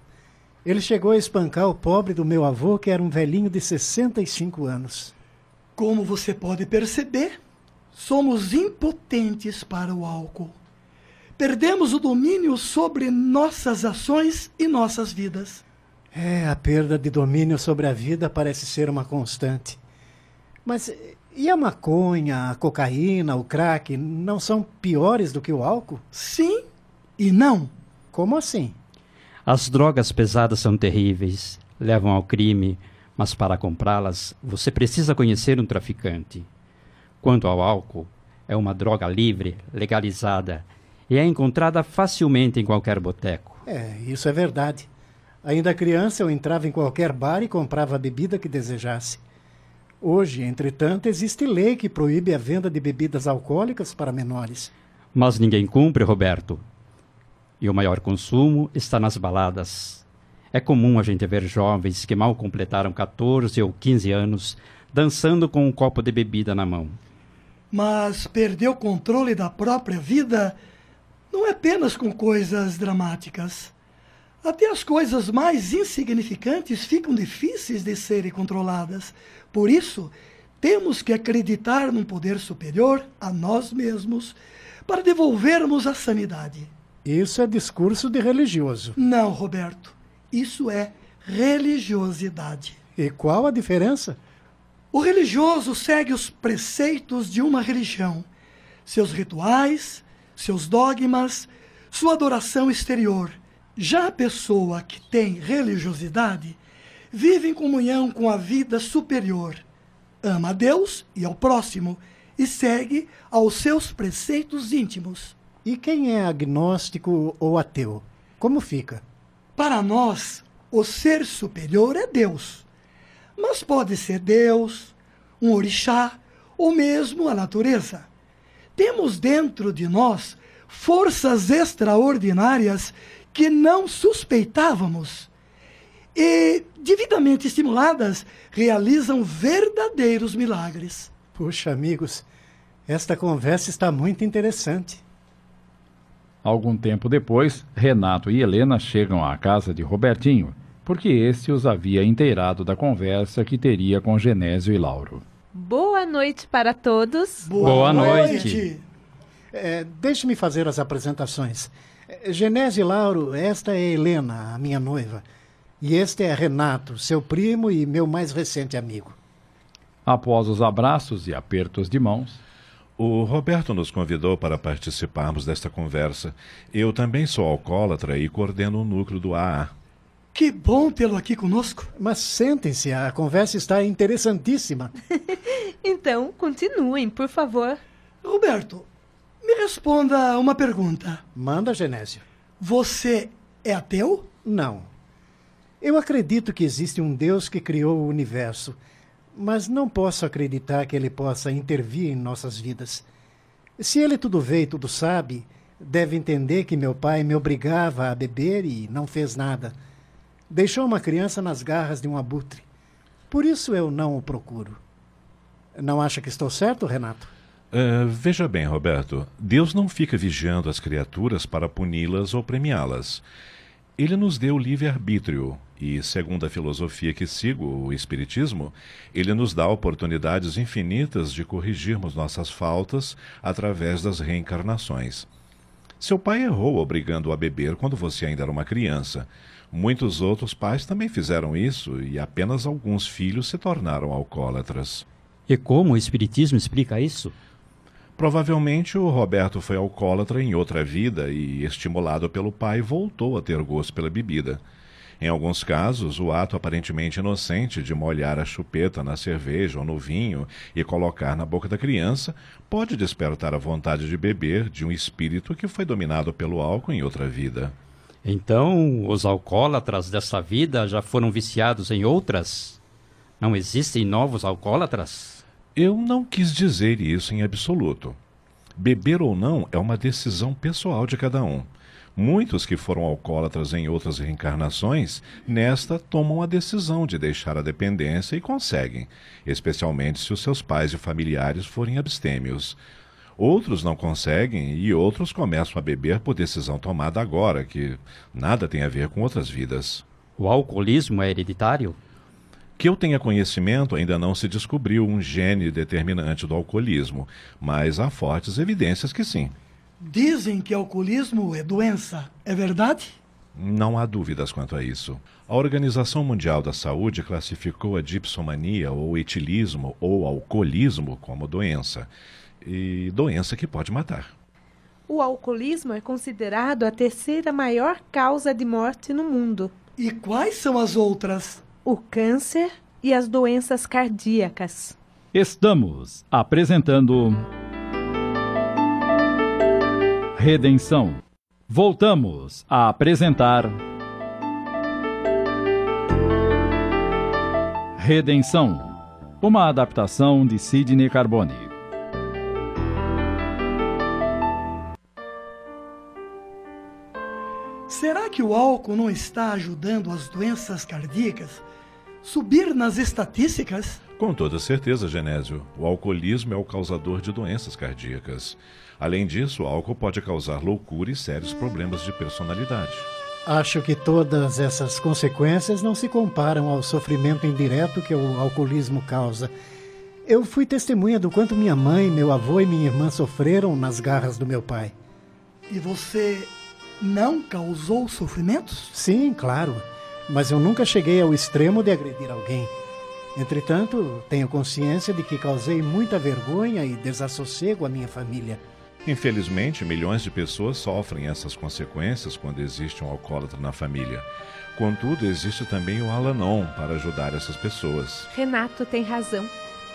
Ele chegou a espancar o pobre do meu avô, que era um velhinho de 65 anos. Como você pode perceber, somos impotentes para o álcool. Perdemos o domínio sobre nossas ações e nossas vidas. É, a perda de domínio sobre a vida parece ser uma constante. Mas e a maconha, a cocaína, o crack não são piores do que o álcool? Sim e não. Como assim? As drogas pesadas são terríveis, levam ao crime, mas para comprá-las você precisa conhecer um traficante. Quanto ao álcool, é uma droga livre, legalizada e é encontrada facilmente em qualquer boteco. É, isso é verdade. Ainda criança, eu entrava em qualquer bar e comprava a bebida que desejasse. Hoje, entretanto, existe lei que proíbe a venda de bebidas alcoólicas para menores. Mas ninguém cumpre, Roberto. E o maior consumo está nas baladas. É comum a gente ver jovens que mal completaram 14 ou 15 anos dançando com um copo de bebida na mão. Mas perder o controle da própria vida não é apenas com coisas dramáticas. Até as coisas mais insignificantes ficam difíceis de serem controladas. Por isso, temos que acreditar num poder superior a nós mesmos para devolvermos a sanidade. Isso é discurso de religioso. Não, Roberto. Isso é religiosidade. E qual a diferença? O religioso segue os preceitos de uma religião, seus rituais, seus dogmas, sua adoração exterior já a pessoa que tem religiosidade vive em comunhão com a vida superior, ama a Deus e ao próximo e segue aos seus preceitos íntimos. E quem é agnóstico ou ateu? Como fica? Para nós, o ser superior é Deus. Mas pode ser Deus, um orixá ou mesmo a natureza. Temos dentro de nós forças extraordinárias que não suspeitávamos e, devidamente estimuladas, realizam verdadeiros milagres. Puxa, amigos, esta conversa está muito interessante. Algum tempo depois, Renato e Helena chegam à casa de Robertinho, porque este os havia inteirado da conversa que teria com Genésio e Lauro. Boa noite para todos. Boa, Boa noite. noite. É, Deixe-me fazer as apresentações. Genese Lauro, esta é Helena, a minha noiva. E este é Renato, seu primo e meu mais recente amigo. Após os abraços e apertos de mãos, o Roberto nos convidou para participarmos desta conversa. Eu também sou alcoólatra e coordeno o núcleo do AA. Que bom tê-lo aqui conosco. Mas sentem-se, a conversa está interessantíssima. então, continuem, por favor. Roberto, me responda uma pergunta. Manda, Genésio. Você é ateu? Não. Eu acredito que existe um Deus que criou o universo, mas não posso acreditar que ele possa intervir em nossas vidas. Se ele tudo vê e tudo sabe, deve entender que meu pai me obrigava a beber e não fez nada. Deixou uma criança nas garras de um abutre. Por isso eu não o procuro. Não acha que estou certo, Renato? Uh, veja bem, Roberto, Deus não fica vigiando as criaturas para puni-las ou premiá-las. Ele nos deu livre-arbítrio e, segundo a filosofia que sigo, o Espiritismo, ele nos dá oportunidades infinitas de corrigirmos nossas faltas através das reencarnações. Seu pai errou obrigando-o a beber quando você ainda era uma criança. Muitos outros pais também fizeram isso e apenas alguns filhos se tornaram alcoólatras. E como o Espiritismo explica isso? Provavelmente o Roberto foi alcoólatra em outra vida e, estimulado pelo pai, voltou a ter gosto pela bebida. Em alguns casos, o ato aparentemente inocente de molhar a chupeta na cerveja ou no vinho e colocar na boca da criança pode despertar a vontade de beber de um espírito que foi dominado pelo álcool em outra vida. Então, os alcoólatras dessa vida já foram viciados em outras? Não existem novos alcoólatras? Eu não quis dizer isso em absoluto. Beber ou não é uma decisão pessoal de cada um. Muitos que foram alcoólatras em outras reencarnações, nesta tomam a decisão de deixar a dependência e conseguem, especialmente se os seus pais e familiares forem abstêmios. Outros não conseguem e outros começam a beber por decisão tomada agora, que nada tem a ver com outras vidas. O alcoolismo é hereditário? Que eu tenha conhecimento, ainda não se descobriu um gene determinante do alcoolismo, mas há fortes evidências que sim. Dizem que alcoolismo é doença, é verdade? Não há dúvidas quanto a isso. A Organização Mundial da Saúde classificou a dipsomania ou etilismo ou alcoolismo como doença. E doença que pode matar. O alcoolismo é considerado a terceira maior causa de morte no mundo. E quais são as outras? O câncer e as doenças cardíacas. Estamos apresentando. Redenção. Voltamos a apresentar. Redenção. Uma adaptação de Sidney Carbone. Será que o álcool não está ajudando as doenças cardíacas subir nas estatísticas? Com toda certeza, Genésio. O alcoolismo é o causador de doenças cardíacas. Além disso, o álcool pode causar loucura e sérios problemas de personalidade. Acho que todas essas consequências não se comparam ao sofrimento indireto que o alcoolismo causa. Eu fui testemunha do quanto minha mãe, meu avô e minha irmã sofreram nas garras do meu pai. E você não causou sofrimentos? Sim, claro. Mas eu nunca cheguei ao extremo de agredir alguém. Entretanto, tenho consciência de que causei muita vergonha e desassossego à minha família. Infelizmente, milhões de pessoas sofrem essas consequências quando existe um alcoólatra na família. Contudo, existe também o Alanon para ajudar essas pessoas. Renato tem razão.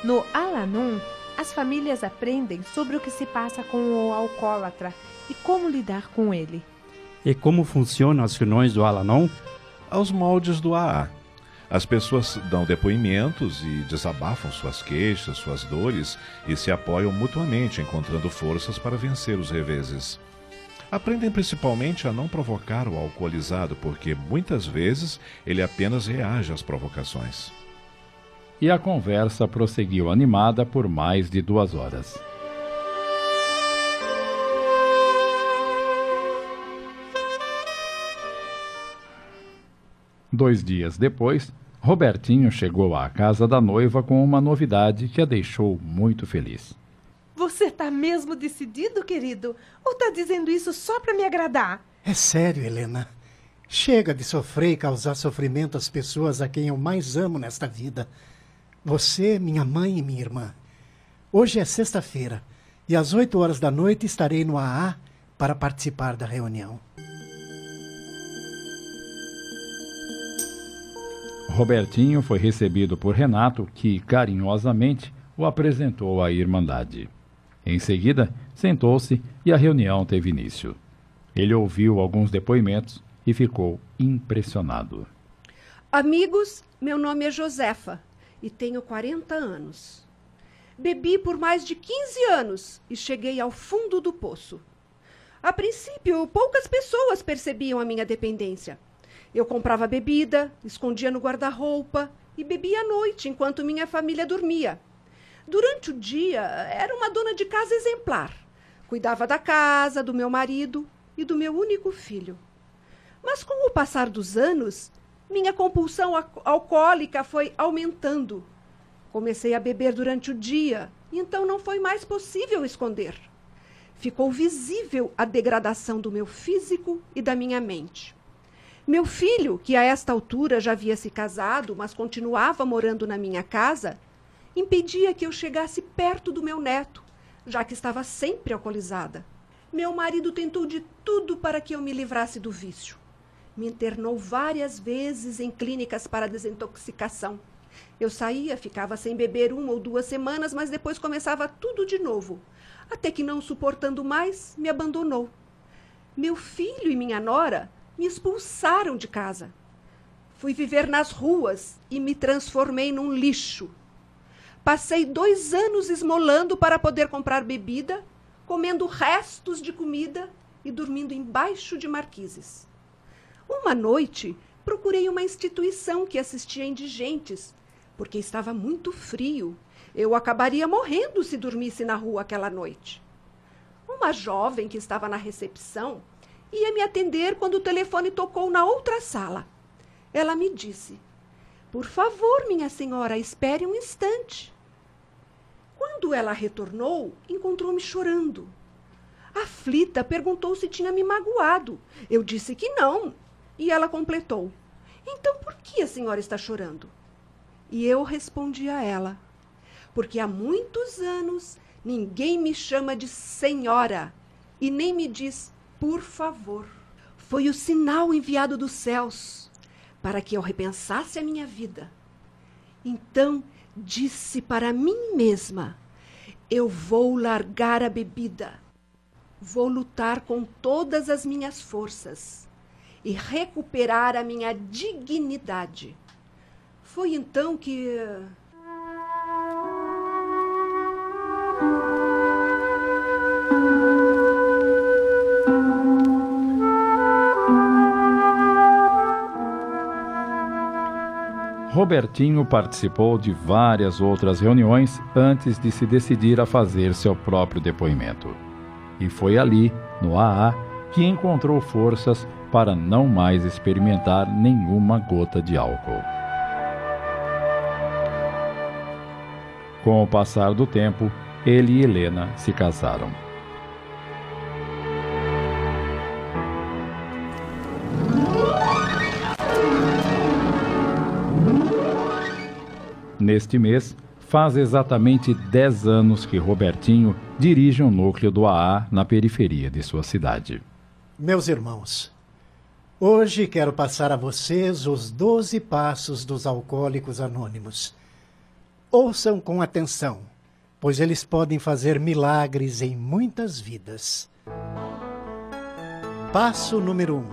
No Alanon, as famílias aprendem sobre o que se passa com o alcoólatra e como lidar com ele. E como funcionam as reuniões do Alanon? Aos moldes do AA. As pessoas dão depoimentos e desabafam suas queixas, suas dores e se apoiam mutuamente, encontrando forças para vencer os reveses. Aprendem principalmente a não provocar o alcoolizado, porque muitas vezes ele apenas reage às provocações. E a conversa prosseguiu animada por mais de duas horas. Dois dias depois, Robertinho chegou à casa da noiva com uma novidade que a deixou muito feliz. Você tá mesmo decidido, querido? Ou tá dizendo isso só para me agradar? É sério, Helena. Chega de sofrer e causar sofrimento às pessoas a quem eu mais amo nesta vida. Você, minha mãe e minha irmã. Hoje é sexta-feira e às oito horas da noite estarei no AA para participar da reunião. Robertinho foi recebido por Renato, que carinhosamente o apresentou à Irmandade. Em seguida, sentou-se e a reunião teve início. Ele ouviu alguns depoimentos e ficou impressionado. Amigos, meu nome é Josefa e tenho 40 anos. Bebi por mais de 15 anos e cheguei ao fundo do poço. A princípio, poucas pessoas percebiam a minha dependência. Eu comprava bebida, escondia no guarda-roupa e bebia à noite enquanto minha família dormia. Durante o dia, era uma dona de casa exemplar. Cuidava da casa, do meu marido e do meu único filho. Mas com o passar dos anos, minha compulsão alcoólica foi aumentando. Comecei a beber durante o dia, então não foi mais possível esconder. Ficou visível a degradação do meu físico e da minha mente. Meu filho, que a esta altura já havia se casado, mas continuava morando na minha casa, impedia que eu chegasse perto do meu neto, já que estava sempre alcoolizada. Meu marido tentou de tudo para que eu me livrasse do vício. Me internou várias vezes em clínicas para desintoxicação. Eu saía, ficava sem beber uma ou duas semanas, mas depois começava tudo de novo. Até que, não suportando mais, me abandonou. Meu filho e minha nora me expulsaram de casa. Fui viver nas ruas e me transformei num lixo. Passei dois anos esmolando para poder comprar bebida, comendo restos de comida e dormindo embaixo de marquises. Uma noite, procurei uma instituição que assistia indigentes, porque estava muito frio. Eu acabaria morrendo se dormisse na rua aquela noite. Uma jovem que estava na recepção ia me atender quando o telefone tocou na outra sala. Ela me disse: Por favor, minha senhora, espere um instante. Quando ela retornou, encontrou-me chorando. Aflita, perguntou se tinha me magoado. Eu disse que não. E ela completou: Então por que a senhora está chorando? E eu respondi a ela: Porque há muitos anos ninguém me chama de senhora e nem me diz por favor. Foi o sinal enviado dos céus para que eu repensasse a minha vida. Então disse para mim mesma: Eu vou largar a bebida, vou lutar com todas as minhas forças e recuperar a minha dignidade. Foi então que. Robertinho participou de várias outras reuniões antes de se decidir a fazer seu próprio depoimento. E foi ali, no AA, que encontrou forças para não mais experimentar nenhuma gota de álcool. Com o passar do tempo, ele e Helena se casaram. Neste mês, faz exatamente 10 anos que Robertinho dirige um núcleo do AA na periferia de sua cidade. Meus irmãos, hoje quero passar a vocês os 12 passos dos alcoólicos anônimos. Ouçam com atenção, pois eles podem fazer milagres em muitas vidas. Passo número 1. Um.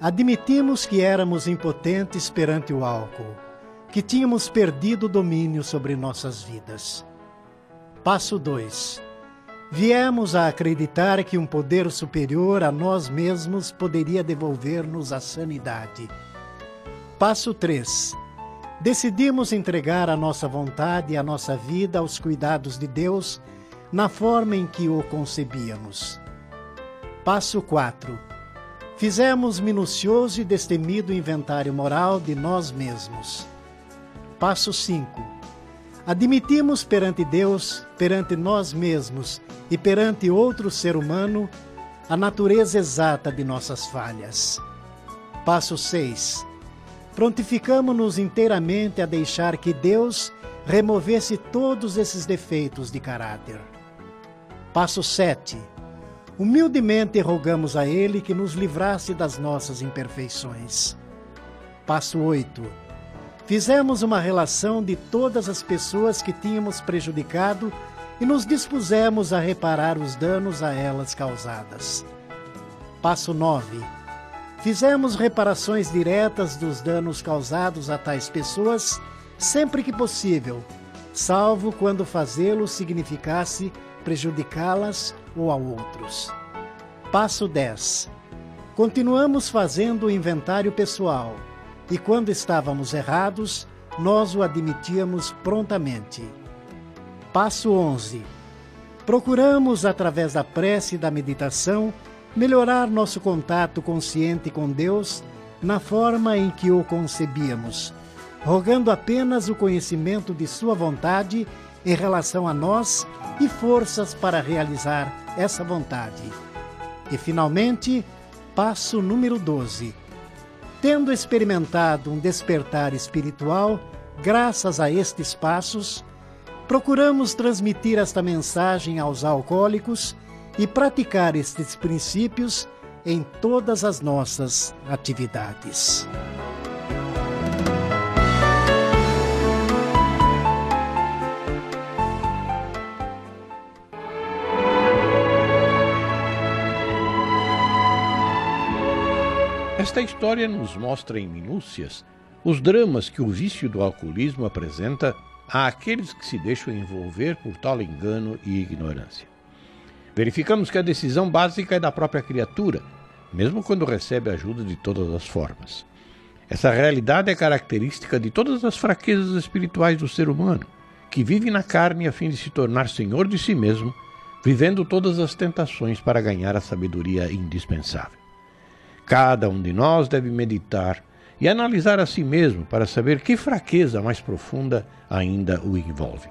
Admitimos que éramos impotentes perante o álcool que tínhamos perdido o domínio sobre nossas vidas. Passo 2. Viemos a acreditar que um poder superior a nós mesmos poderia devolver-nos a sanidade. Passo 3. Decidimos entregar a nossa vontade e a nossa vida aos cuidados de Deus na forma em que o concebíamos. Passo 4. Fizemos minucioso e destemido inventário moral de nós mesmos. Passo 5. Admitimos perante Deus, perante nós mesmos e perante outro ser humano a natureza exata de nossas falhas. Passo 6. Prontificamos-nos inteiramente a deixar que Deus removesse todos esses defeitos de caráter. Passo 7. Humildemente rogamos a Ele que nos livrasse das nossas imperfeições. Passo 8 Fizemos uma relação de todas as pessoas que tínhamos prejudicado e nos dispusemos a reparar os danos a elas causadas. Passo 9. Fizemos reparações diretas dos danos causados a tais pessoas sempre que possível, salvo quando fazê-lo significasse prejudicá-las ou a outros. Passo 10. Continuamos fazendo o inventário pessoal e quando estávamos errados, nós o admitíamos prontamente. Passo 11. Procuramos, através da prece e da meditação, melhorar nosso contato consciente com Deus na forma em que o concebíamos, rogando apenas o conhecimento de Sua vontade em relação a nós e forças para realizar essa vontade. E, finalmente, passo número 12 Tendo experimentado um despertar espiritual, graças a estes passos, procuramos transmitir esta mensagem aos alcoólicos e praticar estes princípios em todas as nossas atividades. Esta história nos mostra em minúcias os dramas que o vício do alcoolismo apresenta àqueles que se deixam envolver por tal engano e ignorância. Verificamos que a decisão básica é da própria criatura, mesmo quando recebe ajuda de todas as formas. Essa realidade é característica de todas as fraquezas espirituais do ser humano, que vive na carne a fim de se tornar senhor de si mesmo, vivendo todas as tentações para ganhar a sabedoria indispensável. Cada um de nós deve meditar e analisar a si mesmo para saber que fraqueza mais profunda ainda o envolve.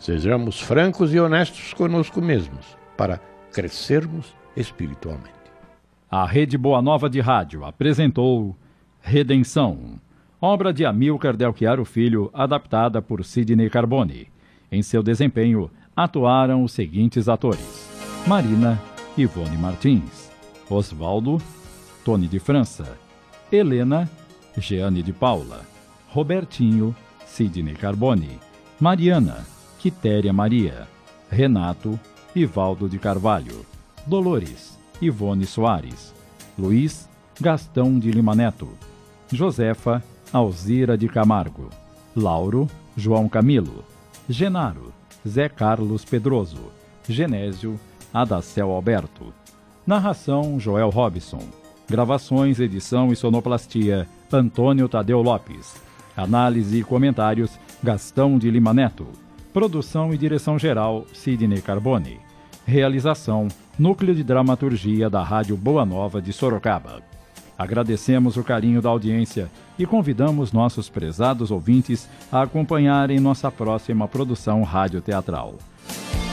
Sejamos francos e honestos conosco mesmos para crescermos espiritualmente. A Rede Boa Nova de Rádio apresentou Redenção, obra de Amilcar Delchiaro Filho, adaptada por Sidney Carbone. Em seu desempenho, atuaram os seguintes atores: Marina, Ivone Martins, Osvaldo, Tony de França, Helena, Jeane de Paula, Robertinho, Sidney Carbone, Mariana, Quitéria Maria, Renato, Ivaldo de Carvalho, Dolores, Ivone Soares, Luiz, Gastão de Lima Neto, Josefa, Alzira de Camargo, Lauro, João Camilo, Genaro, Zé Carlos Pedroso, Genésio, Adacel Alberto. Narração Joel Robson. Gravações, edição e sonoplastia Antônio Tadeu Lopes. Análise e comentários Gastão de Lima Neto. Produção e direção geral Sidney Carbone. Realização Núcleo de Dramaturgia da Rádio Boa Nova de Sorocaba. Agradecemos o carinho da audiência e convidamos nossos prezados ouvintes a acompanharem nossa próxima produção radioteatral. teatral